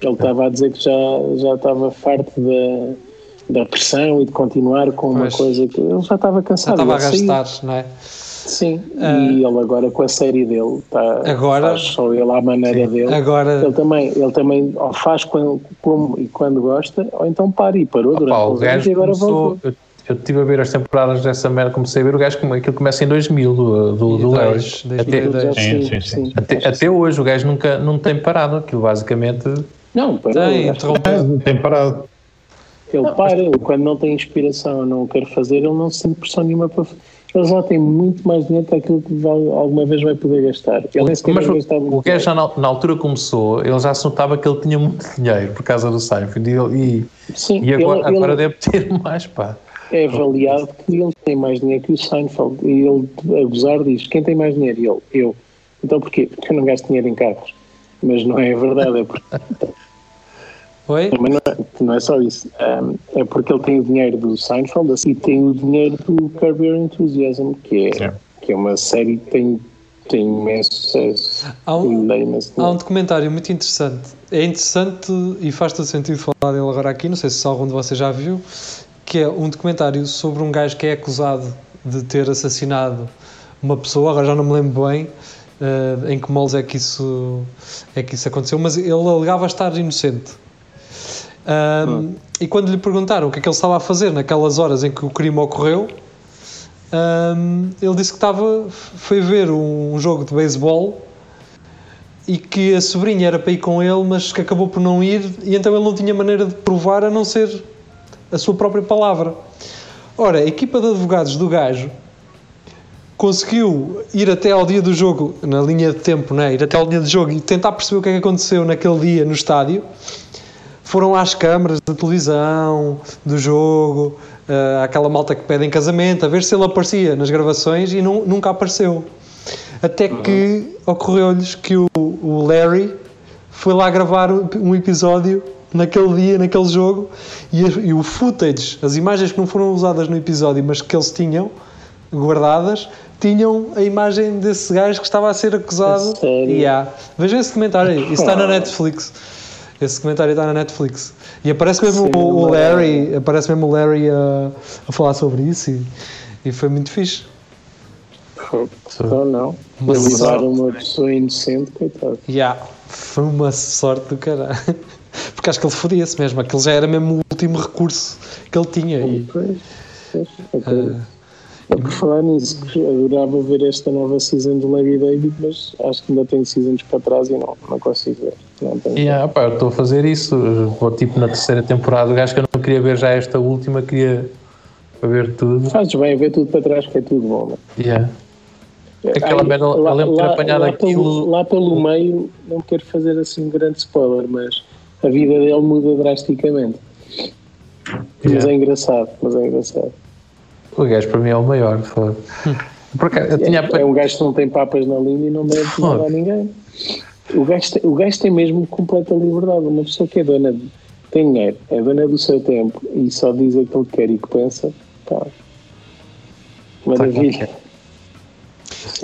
Ele estava a dizer que já, já estava farto da, da pressão e de continuar com uma Pois. coisa que ele já estava já cansado. estava a Ele saiu. gastar, não é? Sim, Ah. e ele agora com a série dele está Agora- faz só ele à maneira dele. Agora, Ele também, ele também ou faz quando, como e quando gosta, ou então para e parou durante Opa, o uns anos gajo e agora começou, voltou. Eu, estive a ver as temporadas dessa merda, comecei a ver o gajo, como aquilo começa em 2000, do, do, do Larry. 2002, Até, 2002. Sim, sim, sim. até, até hoje o gajo nunca não tem parado, aquilo basicamente Não, parou. tem, que interrompeu. Tem parado. Ele para, ele quando não tem inspiração não o quer fazer, ele não sente pressão nenhuma para. Ele já tem muito mais dinheiro para aquilo que vai- alguma vez vai poder gastar. Ele Mas o, gastar o muito gajo já na, na altura começou, ele já se notava que ele tinha muito dinheiro por causa do Seinfeld e, ele- Sim, e, e agora, ele, agora ele deve ter mais, pá. É avaliado que ele tem mais dinheiro que o Seinfeld. E ele, a gozar, diz: Quem tem mais dinheiro? E ele: Eu. Então porquê? Porque eu não gasto dinheiro em carros. Mas não é verdade, é porque Oi? Mas não é, não é só isso. Um, é porque ele tem o dinheiro do Seinfeld assim, e tem o dinheiro do Curb Your Enthusiasm, que é, Yeah. que é uma série que tem, tem imenso sucesso. Há um- imenso Há um documentário muito interessante. É interessante e faz todo sentido falar dele agora aqui. Não sei se algum de vocês já viu. Que é um documentário sobre um gajo que é acusado de ter assassinado uma pessoa. Agora já não me lembro bem eh, em que moles é que, isso, é que isso aconteceu. Mas ele alegava estar inocente. Ahm, E quando lhe perguntaram o que é que ele estava a fazer naquelas horas em que o crime ocorreu, ahm, ele disse que estava, foi ver um jogo de beisebol e que a sobrinha era para ir com ele, mas que acabou por não ir, e então ele não tinha maneira de provar a não ser a sua própria palavra. Ora, a equipa de advogados do gajo conseguiu ir até ao dia do jogo, na linha de tempo, né? ir até ao dia do jogo e tentar perceber o que é que aconteceu naquele dia no estádio. Foram às câmaras da televisão, do jogo, eh, àquela malta que pedem casamento, a ver se ele aparecia nas gravações e nu- nunca apareceu. Até que ocorreu-lhes que o, o Larry foi lá gravar um episódio naquele dia, naquele jogo, e, e o footage, as imagens que não foram usadas no episódio, mas que eles tinham guardadas, tinham a imagem desse gajo que estava a ser acusado. A sério? Yeah. Vejam esse comentário aí, isso está na Netflix. Esse comentário está na Netflix. E aparece mesmo Sim, o, o é? Larry, aparece mesmo o Larry a, a falar sobre isso e, e foi muito fixe. Então não. Uma usar sorte. uma pessoa inocente, coitado. Yeah. Foi uma sorte do caralho. Porque acho que ele fodia-se mesmo. Aquele já era mesmo o último recurso que ele tinha. E, Pois, pois, acredito. É por falar nisso, que adorava ver esta nova season do Larry David, mas acho que ainda tenho seasons para trás e não, não consigo ver. Não tenho E, ah, pá, eu estou a fazer isso, vou tipo na terceira temporada, o gajo que eu não queria ver já esta última, queria ver tudo. Fazes bem ver tudo para trás, que é tudo bom. Não? Yeah. Aquela merda, eu lembro de ter apanhado lá aquilo- Pelo, lá pelo meio, não quero fazer assim um grande spoiler, mas a vida dele muda drasticamente. Mas Yeah. é engraçado, mas é engraçado. O gajo para mim é o maior. foda. Por acaso, eu tinha É, é um gajo que não tem papas na língua e não deve nada a ninguém. O gajo, tem, o gajo tem mesmo completa liberdade. Uma pessoa que é dona, de, tem dinheiro, é dona do seu tempo e só diz aquilo que quer e que pensa, pá. Maravilha.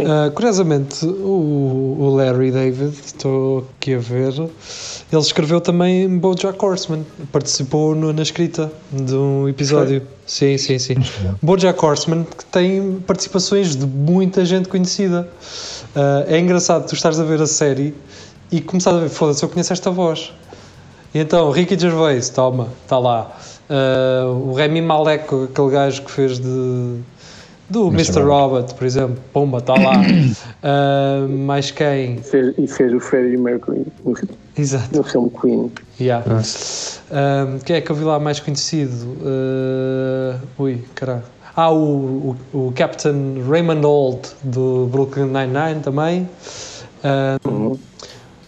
Ah, curiosamente, o, o Larry David, estou aqui a ver, ele escreveu também Bojack Horseman, participou no- na escrita de um episódio. Sim, sim, sim. Bojack Horseman que tem participações de muita gente conhecida. Ah, é engraçado tu estares a ver a série e começares a ver, foda-se, eu conheço esta voz. E então, Ricky Gervais, toma, está lá. Ah, o Remy Malek, aquele gajo que fez de. Do Mr. Robot, por exemplo, Pumba, está lá. Ah, mais quem? Fez- e fez o Freddie Mercury no, Exato. no filme Queen. Yeah. Ah, quem é que eu vi lá mais conhecido? Ah, ui, caralho. Ah, o, o, o Captain Raymond Holt do Brooklyn Nine-Nine também. Ah,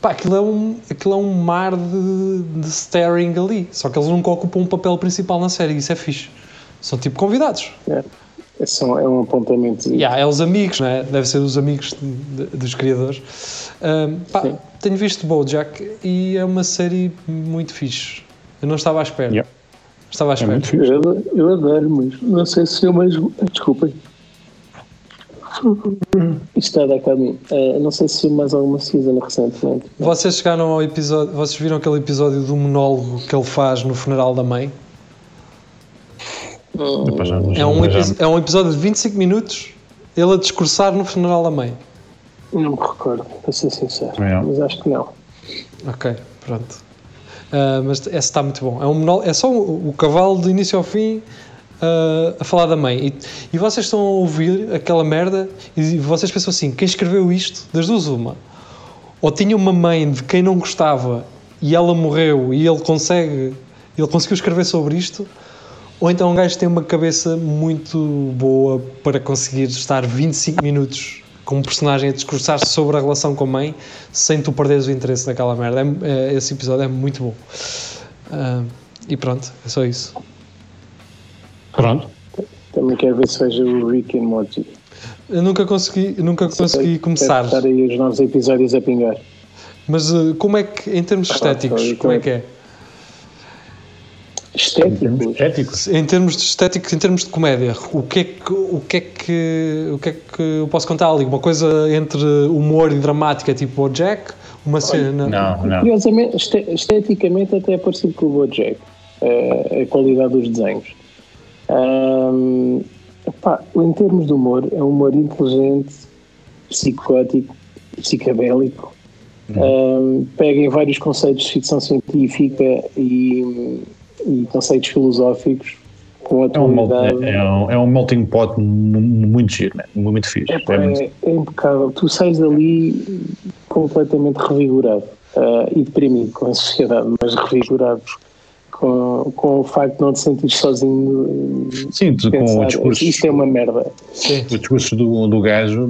pá, aquilo é um, aquilo é um mar de, de staring ali. Só que eles nunca ocupam um papel principal na série. Isso é fixe. São tipo convidados. É, é, só, é um apontamento. Yeah, é os amigos, não é? Deve ser os amigos de- de- dos criadores. Ahm, pá, tenho visto Bojack e é uma série muito fixe. Eu não estava à espera. Yeah. Estava à É espera. muito fixe. Eu, adoro- eu adoro, mas não sei se eu mais. Desculpem. Isto está a dar a mim. Eh, não sei se mais alguma season recentemente. Vocês chegaram ao episódio, vocês viram aquele episódio do monólogo que ele faz no funeral da mãe? Depois É um, é um episódio de 25 minutos, ele a discursar no funeral da mãe. Não me recordo, para ser sincero. Não. Mas acho que não. Ok, pronto. Ah, mas esse está muito bom. É, um é só o, o cavalo do início ao fim ah, a falar da mãe. E, e vocês estão a ouvir aquela merda e vocês pensam assim: quem escreveu isto? Das duas, uma. Ou tinha uma mãe de quem não gostava e ela morreu e ele consegue, ele conseguiu escrever sobre isto, Ou então um gajo tem uma cabeça muito boa para conseguir estar 25 minutos com um personagem a discursar sobre a relação com a mãe sem tu perderes o interesse naquela merda. É- é- esse episódio é muito bom. Ah, e pronto, é só isso. Pronto. Também quero ver se vejo o Rick and Morty. Eu nunca consegui, eu nunca consegui começar. Deve estar aí os novos episódios a pingar. Mas ah, como é que, em termos estéticos, foi- como é que é? Estéticos. Estéticos. Em termos de estéticos, em termos de comédia, o que é que, o que, é que, o que, é que eu posso contar ali? Uma coisa entre humor e dramática, tipo o Jack? Uma cena. Não, não. Curiosamente, este- esteticamente até é parecido com o Bojack, eh, a qualidade dos desenhos. Epá, em termos de humor, é um humor inteligente, psicótico, psicabélico, Ahm, pega em vários conceitos de ficção científica e, e conceitos filosóficos com É um, mel- atualidade. é, um, é um melting pot mu- muito giro, né? muito fixe. É, É muito- é, é impecável. Tu sais dali completamente revigorado ah, e deprimido com a sociedade, mas revigorado com, com o facto de não te sentir sozinho. Sim, tu, com pensar, o discurso, Isto é uma merda. Sim. os discursos do, do gajo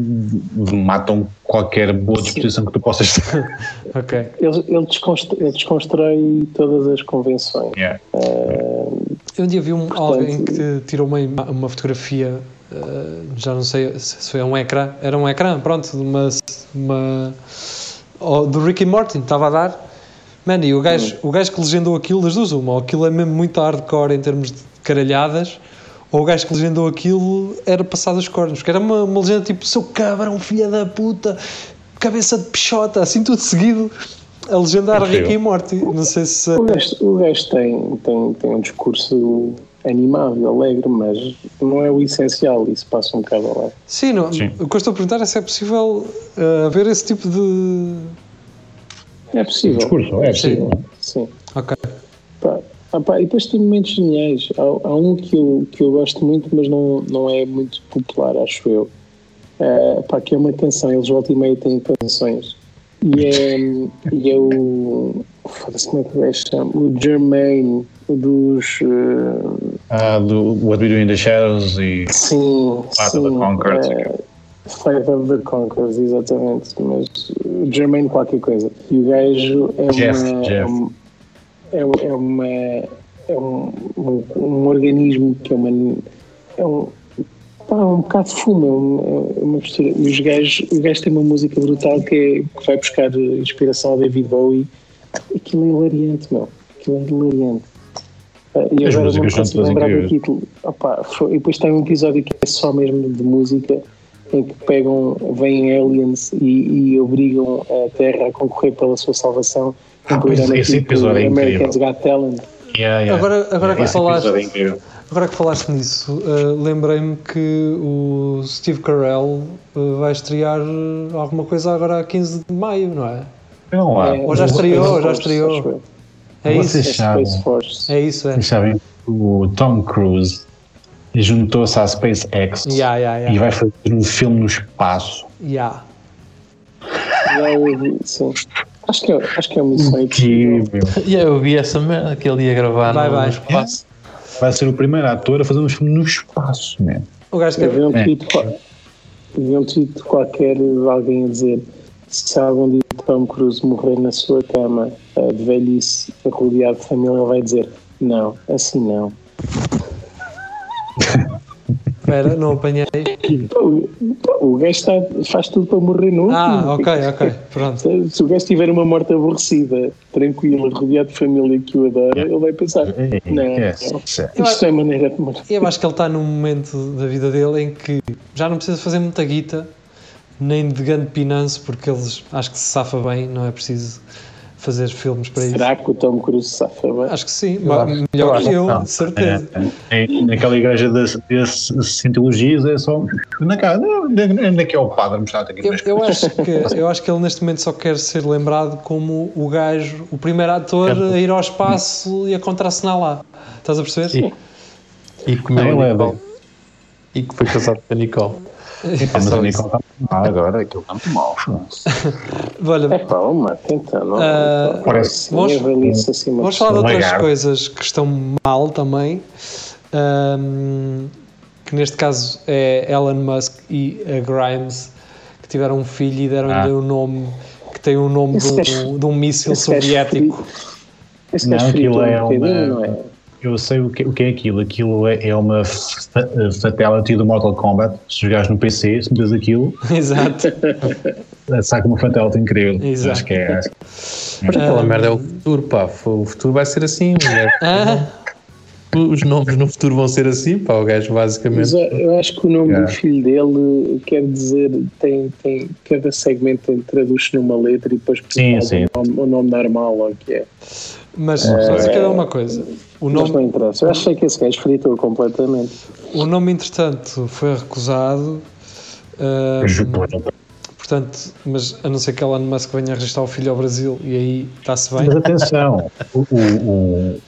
matam qualquer boa disposição que tu possas ter. Ok. Ele, ele, desconstrói, ele desconstrói todas as convenções. Yeah. Eu um dia vi um, Portanto- alguém que tirou uma, uma fotografia, eh, já não sei se foi um ecrã, era um ecrã, pronto, de uma, uma oh, do Ricky Martin, estava a dar. Mano, e o gajo, o gajo que legendou aquilo, das duas, uma, ou aquilo é mesmo muito hardcore em termos de caralhadas, ou o gajo que legendou aquilo era passado os cornos, que era uma, uma legenda tipo, seu cabrão, filha da puta, cabeça de pichota, assim tudo seguido, a legendar Incrível. Ricky e Morty. Não sei se. O gajo, o gajo tem, tem, tem um discurso animável, alegre, mas não é o essencial. Isso passa um bocado ao lado. Sim, não, Sim. o que eu estou a perguntar é se é possível eh, haver esse tipo de. É possível. Discurso, é possível. Sim. Ok. Pá, ah pá, e depois tem momentos geniais. Há, há um que eu, que eu gosto muito, mas não, não é muito popular, acho eu. Ah, pá, que é uma canção, eles voltam e meia têm canções. E é, e é o. Foda-se, como é que gajo chama? O Jermaine dos. ah, Ah, do What We Do in the Shadows e sim, Fight of the sim. Conchords. Of the Conquerors, exatamente. Mas o Jermaine qualquer coisa. E o gajo é Jeff, uma. Jeff. É, um- é, um- é uma. É um, um, um organismo que é uma. É um. Pá, um bocado de fumo, é uma, é uma mistura. E os gajos, o gajo tem uma música brutal que, é, que vai buscar inspiração ao David Bowie. Aquilo é hilariante, meu. Aquilo é hilariante. Ah, E agora não consigo lembrar do título. Opa, foi- e depois tem um episódio que é só mesmo de música, que pegam, vêm aliens e, e obrigam a Terra a concorrer pela sua salvação. Ah, pois, programa esse episódio é Americans incrível. Got Talent. Yeah, yeah. Agora- agora que Esse falaste- é. Agora que falaste nisso, eh, lembrei-me que o Steve Carell eh, vai estrear eh, alguma coisa agora a 15 de maio, não é? Vejam lá. É, Ou já estreou, já estreou. eu. É Vocês isso. É sabem. É isso, é. Vocês sabem, o Tom Cruise juntou-se à SpaceX Ya, ya, e ya. vai fazer um filme no espaço. Ya. Já ouvi, sim. Acho que, é, acho que é uma missão impossível. Incrível. E eu vi essa merda que ele ia gravar Vai, no, vai. no espaço. Vai ser o primeiro ator a fazer um filme no espaço, man. O gajo Eu quer. vi um É. tweet, vi um tweet qualquer de alguém a dizer se algum dia Tom Cruise morrer na sua cama eh, de velhice, rodeado de família, ele vai dizer não, assim não. Espera, não apanhei. Pô, o- pô, o gajo está, faz tudo para morrer no Ah, ok, ok. Pronto. Se o gajo tiver uma morte aborrecida, tranquila, rodeado de família que o adora, ele vai pensar: não, Yes. não, Yes. isto é maneira de morrer. Eu acho que ele está num momento da vida dele em que já não precisa fazer muita guita, nem de grande pinance, porque eles acho que se safa bem, não é preciso fazer filmes para isso. Será que o Tom Cruise safa bem? Acho que sim, Eu acho- melhor que eu, não. de certeza. É, é, naquela igreja das, cientologias é só na casa, onde é que é o padre mostrar aqui Eu, eu acho que, eu acho que ele neste momento só quer ser lembrado como o gajo, o primeiro ator a ir ao espaço e a contracenar lá. Estás a perceber? E, e Não, a ele é Nicole. E que foi casado com a Nicole. Epá, mas só o. Nicole está mal agora, aquilo está muito mal. Olha, É pá, uma, então, não. Não, parece- vamos- acima Vamos falar de Um outras lagarto. coisas que estão mal também. ahm, que neste caso é Elon Musk e a Grimes, que tiveram um filho e deram-lhe Ah. o nome que tem o nome de um, de um míssil soviético. Esse Não, aquilo é um bocadinho, uma- não é? Eu sei o que, o que é aquilo. Aquilo é, é uma fa- fatality do Mortal Kombat. Se jogares no PC, se metes aquilo, Exato. saca uma fatality incrível. Exato. Acho que é. Mas aquela merda é o futuro, pá. O futuro vai ser assim. Ah, Os nomes no futuro vão ser assim, pá. O gajo Mas basicamente. eu, eu acho que o nome Yeah. do filho dele quer dizer, tem, tem, cada segmento tem, traduz numa letra e depois Sim, sim. O, nome, o nome normal ou o que é. Mas mas é uma coisa. O Mas nome, não interessa. Eu achei que esse gajo fritou completamente. o nome, entretanto, foi recusado. portanto, mas a não ser que Elon Musk venha registrar o filho ao Brasil e aí está-se bem. Mas atenção, o, o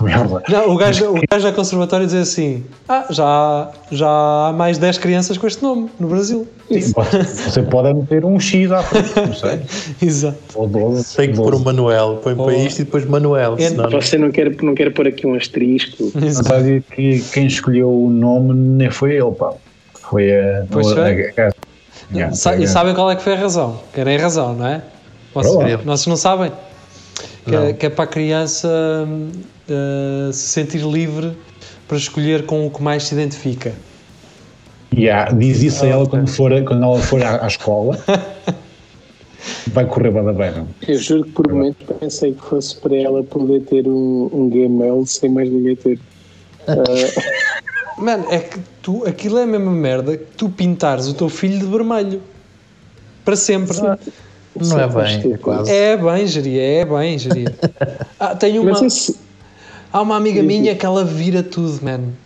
merda. Não, o gajo, o gajo da conservatória diz assim: Ah, já, já há mais 10 crianças com este nome no Brasil. Sim, pode- Você pode meter um X à frente, não sei. Exato. Ou 12. Tem que pôr o 12. Manuel. Põe para isto e depois Manuel. É- senão- Você não quer, não quer pôr aqui um asterisco. Exato. sabe que quem escolheu o nome nem foi ele, pá. Foi a. Pois a- a- a- Yeah, Sa- foi e sabem qual é que foi a razão? Querem a razão, não é? Vocês, vocês não sabem? Que, é, Não. que é para a criança hum, uh, se sentir livre para escolher com o que mais se identifica. Yeah, diz isso a ela quando, for, quando ela for à, à escola. Vai correr bada bem. Eu juro que por momentos pensei que fosse para ela poder ter um, um Gmail sem mais ninguém ter. Mano, é que tu, aquilo é a mesma merda que tu pintares o teu filho de vermelho. Para sempre. Não é bem, é quase. É bem, geria, é bem, geria. Ah, tenho uma, Mas esse, há uma amiga minha que ela vira tudo, mano.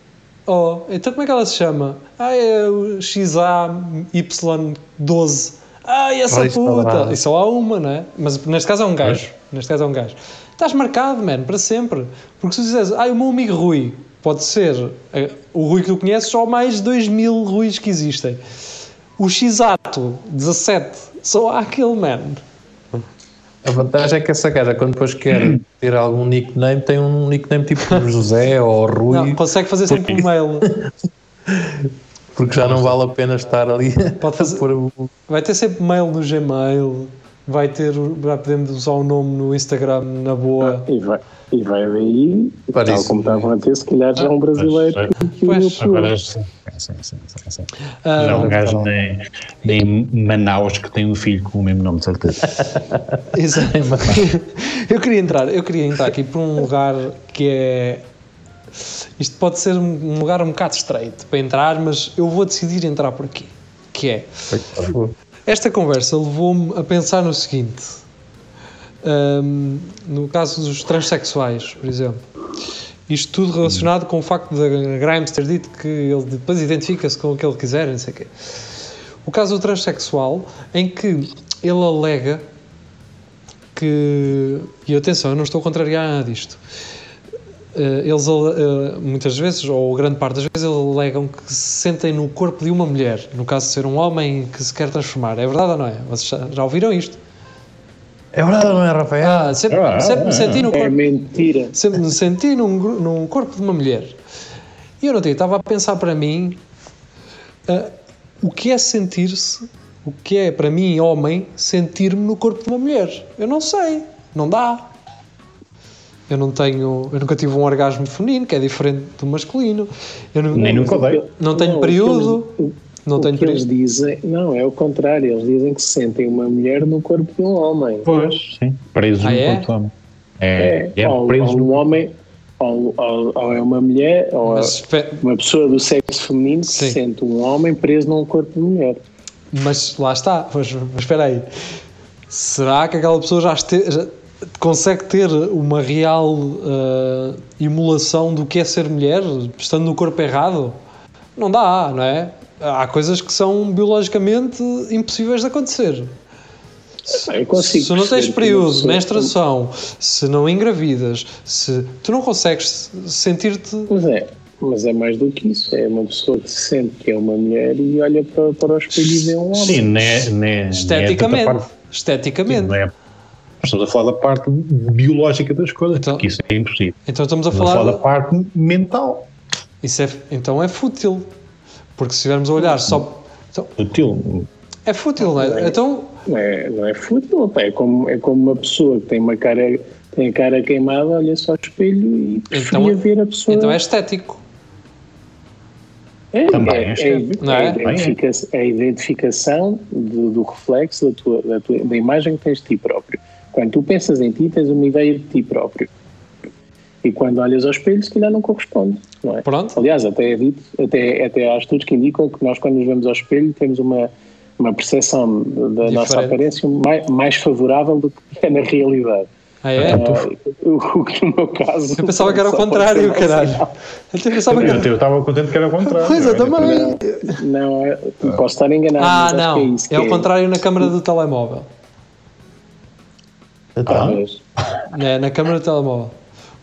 Oh, então como é que ela se chama? Ah, é o XAY12. Ai, essa Raiz puta! E só há uma, não é? Mas neste caso é um gajo. Neste caso é um gajo. Estás marcado, mano, para sempre. Porque se tu dizes, ah, o meu amigo Rui, pode ser eh, o Rui que tu conheces ou mais 2 mil Ruis que existem. O Xato, 17, só há aquele, mano. A vantagem é que essa gaja, quando depois quer ter algum nickname, tem um nickname tipo José ou Rui, Não, consegue fazer sempre um mail. porque já não vale a pena estar ali Pode fazer-. Vai ter sempre mail no Gmail, vai ter, vai podemos usar o nome no Instagram na boa. e, vai, e vai daí, Para tal como estavam a ter, se calhar já é um brasileiro Pois, pois. sim, sim, sim, sim, sim. Ah, Não, um gajo nem, nem Manaus que tem um filho com o mesmo nome, de certeza. Exato. eu queria entrar, eu queria entrar aqui por um lugar que é isto pode ser um um lugar um bocado estreito para entrar, mas eu vou decidir entrar por aqui. Que é esta conversa levou-me a pensar no seguinte: Hum, no caso dos transexuais, por exemplo, isto tudo relacionado com o facto de Grimes ter dito que ele depois identifica-se com o que ele quiser, não sei o quê. O caso do transexual, em que ele alega que. E atenção, eu não estou a contrariar nada disto. Eh, Eles eh, muitas vezes, ou grande parte das vezes, eles alegam que se sentem no corpo de uma mulher, no caso de ser um homem que se quer transformar. É verdade ou não é? Vocês já, já ouviram isto? É verdade, não é, Rafael? Ah, sempre, Ah, sempre me senti no É corpo mentira. sempre me senti num, num corpo de uma mulher. E eu não tenho, estava a pensar para mim ah, o que é sentir-se, o que é para mim, homem, sentir-me no corpo de uma mulher. Eu não sei, não dá. Eu não tenho, eu nunca tive um orgasmo feminino, que é diferente do masculino. Eu não, Nem nunca odeio. não tenho Não, período, não o tenho que eles dizem, não, é o contrário, eles dizem que sentem uma mulher no corpo de um homem. Pois, sim. Preso Ah, no é? corpo de homem. É, é, ou, preso ou no um homem, ou, ou- ou é uma mulher, ou Mas, uma pessoa do sexo feminino que Sim. sente um homem preso num corpo de mulher. Mas lá está, mas, mas espera aí. Será que aquela pessoa já, este- já consegue ter uma real ah, emulação do que é ser mulher, estando no corpo errado? Não dá, não é? Há coisas que são biologicamente impossíveis de acontecer. Eu consigo se não tens período, menstruação, se não engravidas, se tu não consegues sentir-te Mas é, mas é mais do que isso. É uma pessoa que se sente que é uma mulher e olha para, para o espelho e vê um homem. Sim, não é, não é, esteticamente. É esteticamente. não é, estamos a falar da parte biológica das coisas, Então- porque isso é impossível. Então estamos a Estamos a falar. falar da parte mental. Isso é, então é fútil. Porque se estivermos a olhar só. Então, Útil. é fútil, não é? Então, Não é, não é fútil, pá, é como, é como uma pessoa que tem uma cara, tem a cara queimada, olha só ao espelho e preferia Então- ver a pessoa. então é estético. É, Também é, é é, estético, não é? a identifica- é a identificação do, do reflexo da, tua, da, tua- da imagem que tens de ti próprio. Quando tu pensas em ti, tens uma ideia de ti próprio. E quando olhas ao espelho, se calhar não corresponde. Não é? Pronto. Aliás, até é dito, até, até há estudos que indicam que nós, quando nos vemos ao espelho, temos uma, uma percepção da nossa Diferente. aparência mais, mais favorável do que é na realidade. Ah, é? Ah, o, o que no meu caso. Eu pensava que era o contrário, caralho. Eu pensava que Eu eu estava contente que era o contrário. Pois, eu também. Não, é- posso estar enganado. Ah, acho não. é, isso É ao contrário na câmara do telemóvel. Então, Talvez. É, na câmara do telemóvel.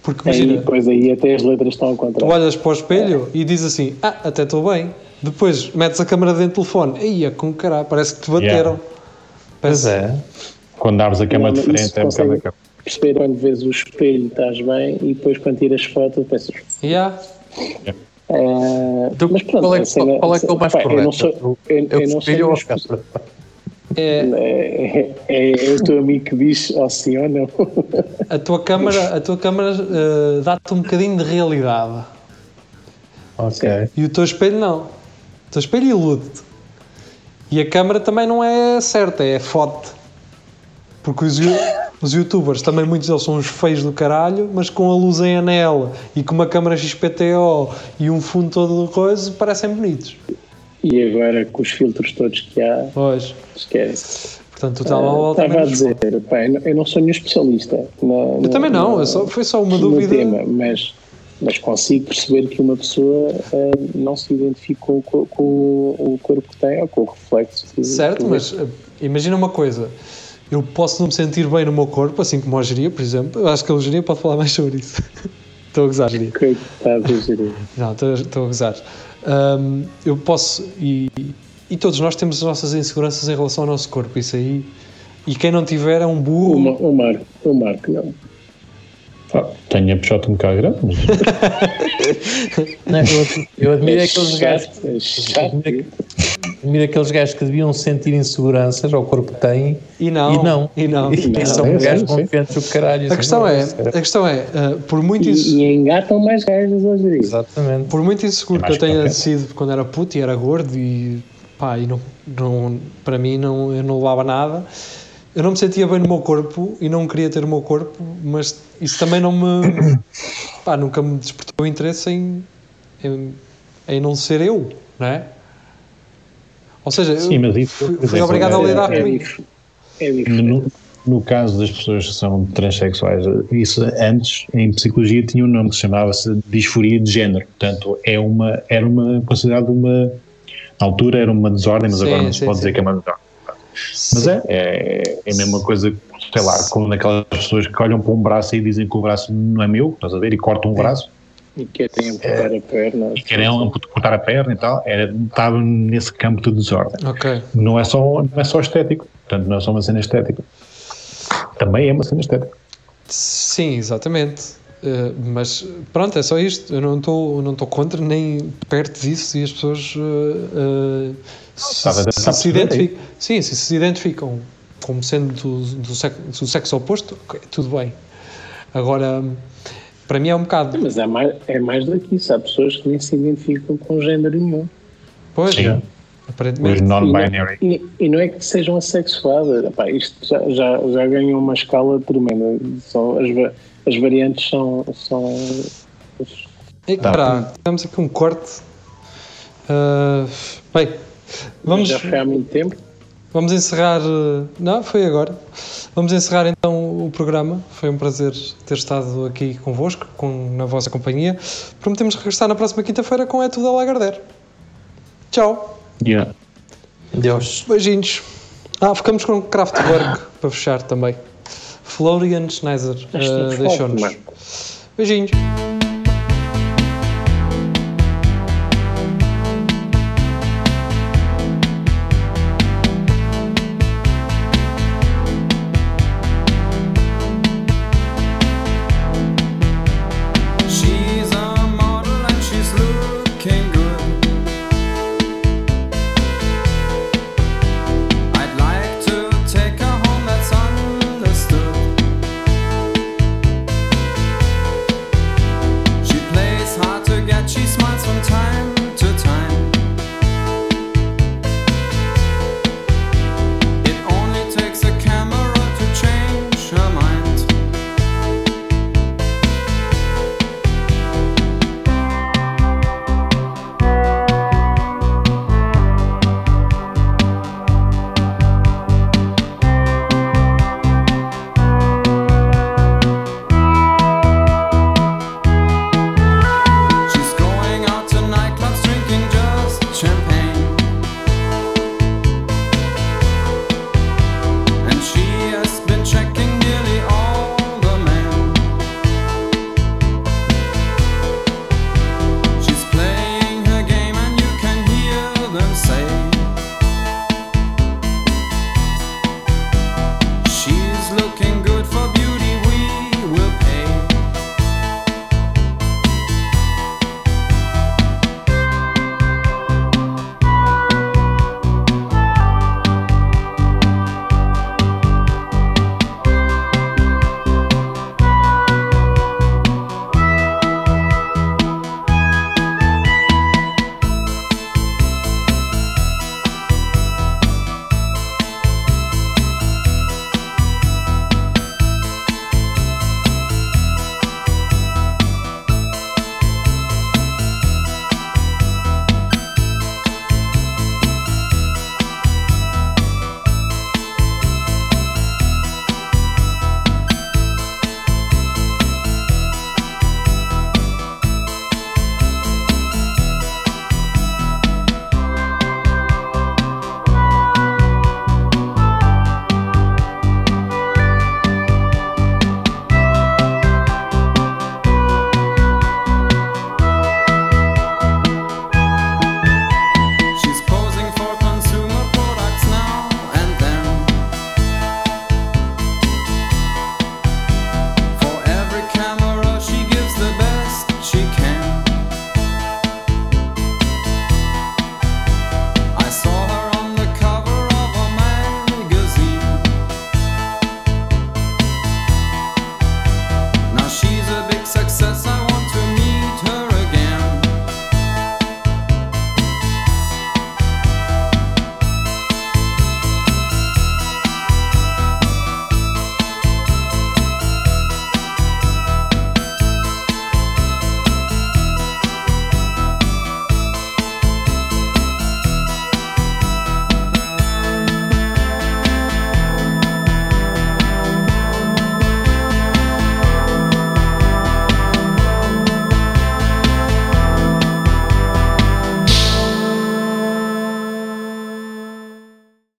Porque Aí, imagina, depois aí até as letras estão ao tu contrário. olhas para o espelho e dizes assim: Ah, até estou bem. Depois metes a câmara dentro do telefone. Aí é com caralho, parece que te bateram. pois é. Quando abres a Não, de frente, é um bocado a cama. Perceber quando vês o espelho estás bem e depois quando tiras foto pensas. Yeah. ah, Então, mas pronto, qual é, qual é que é o mais pá, eu correto? não sou- eu- É eu o não espelho sou ou a câmara? É, É, é, é o teu amigo que diz ou sim ou não. a tua câmara, a tua câmara eh, dá-te um bocadinho de realidade. Ok. E o teu espelho não. O teu espelho ilude-te. E a câmara também não é certa, é foto. Porque os, os youtubers também muitos deles são uns feios do caralho, mas com a luz em anel e com uma câmara XPTO e um fundo todo de coisa, parecem bonitos. E agora com os filtros todos que há, Pois. esquece. Portanto, o telemóvel Estava também a dizer, pá, eu não- sou nenhum especialista. na- Eu também não, só- foi só uma no dúvida. tema, mas, mas consigo perceber que uma pessoa ah, não se identificou com, com o corpo que tem ou com o reflexo. que- Certo, que mas eh, imagina uma coisa. Eu posso não me sentir bem no meu corpo, assim como o Geria, por exemplo. Eu acho que o Geria pode falar mais sobre isso. Estou a gozar, Geria. Coitado do gerir. Não, estou estou a gozar. Ahm, eu posso, e, e todos nós temos as nossas inseguranças em relação ao nosso corpo, isso aí. E quem não tiver é um burro. O Marco, o Marco não. Tenho a puxar um bocado grande, mas Não, eu, eu admiro aqueles gajos. chato, é chato. Admiro, admiro aqueles gajos que deviam sentir inseguranças ao corpo que têm E não. e não. E não. E são É, gajos confiantes do caralho. A questão não, é, a questão é, ah, por muito isso. E, e engatam mais gajos hoje em dia. Exatamente. Por muito inseguro É que eu tenha sido quando era puto e era gordo e pá, e não, não, para mim não, eu não levava nada, eu não me sentia bem no meu corpo e não queria ter o meu corpo, mas isso também não me. pá, nunca me despertou interesse em, em, em não ser eu, não é? Ou seja, Sim, eu mas isso, fui, fui obrigado a é- lidar é, comigo. dif- é no, no caso das pessoas que são transexuais, isso antes em psicologia tinha um nome que se chamava-se disforia de género. Portanto, é uma, era uma considerada uma. Na altura era uma desordem, mas Sim, agora não sim, se pode sim. dizer que é uma desordem. Mas é, é, é a mesma coisa, sei lá, como naquelas pessoas que olham para um braço e dizem que o braço não é meu, estás a ver, e cortam um braço E querem amputar a perna. e querem cortar a perna e tal, era, estava nesse campo de desordem. Ok. Não é, só, não é só estético, portanto, não é só uma cena estética. Também é uma cena estética. Sim, exatamente. Uh, mas pronto, é só isto. Eu não estou não estou contra nem perto disso e as pessoas uh, uh, Estava se, se perceber aí. identificam. Sim, se se identificam como sendo do, do, sexo, do sexo oposto, ok, tudo bem. Agora, para mim é um bocado. Mas é mais, é mais do que isso. Há pessoas que nem se identificam com género nenhum. Pois, Sim. Os aparentemente. non-binary. E, e não é que sejam assexuadas. Epá, isto já, já, já ganhou uma escala tremenda. São, as, as variantes são. são E, cará, temos aqui um corte. Uh, bem, vamos. Já foi há muito tempo. Vamos encerrar. eh, Não, foi agora. Vamos encerrar então o programa. Foi um prazer ter estado aqui convosco, com, na vossa companhia. Prometemos regressar na próxima quinta-feira com É Tudo a Lagardère. Tchau. Yeah. Deus. Beijinhos. Ah, ficamos com Kraftwerk para fechar também. Florian Schneider temos deixou-nos. Beijinhos.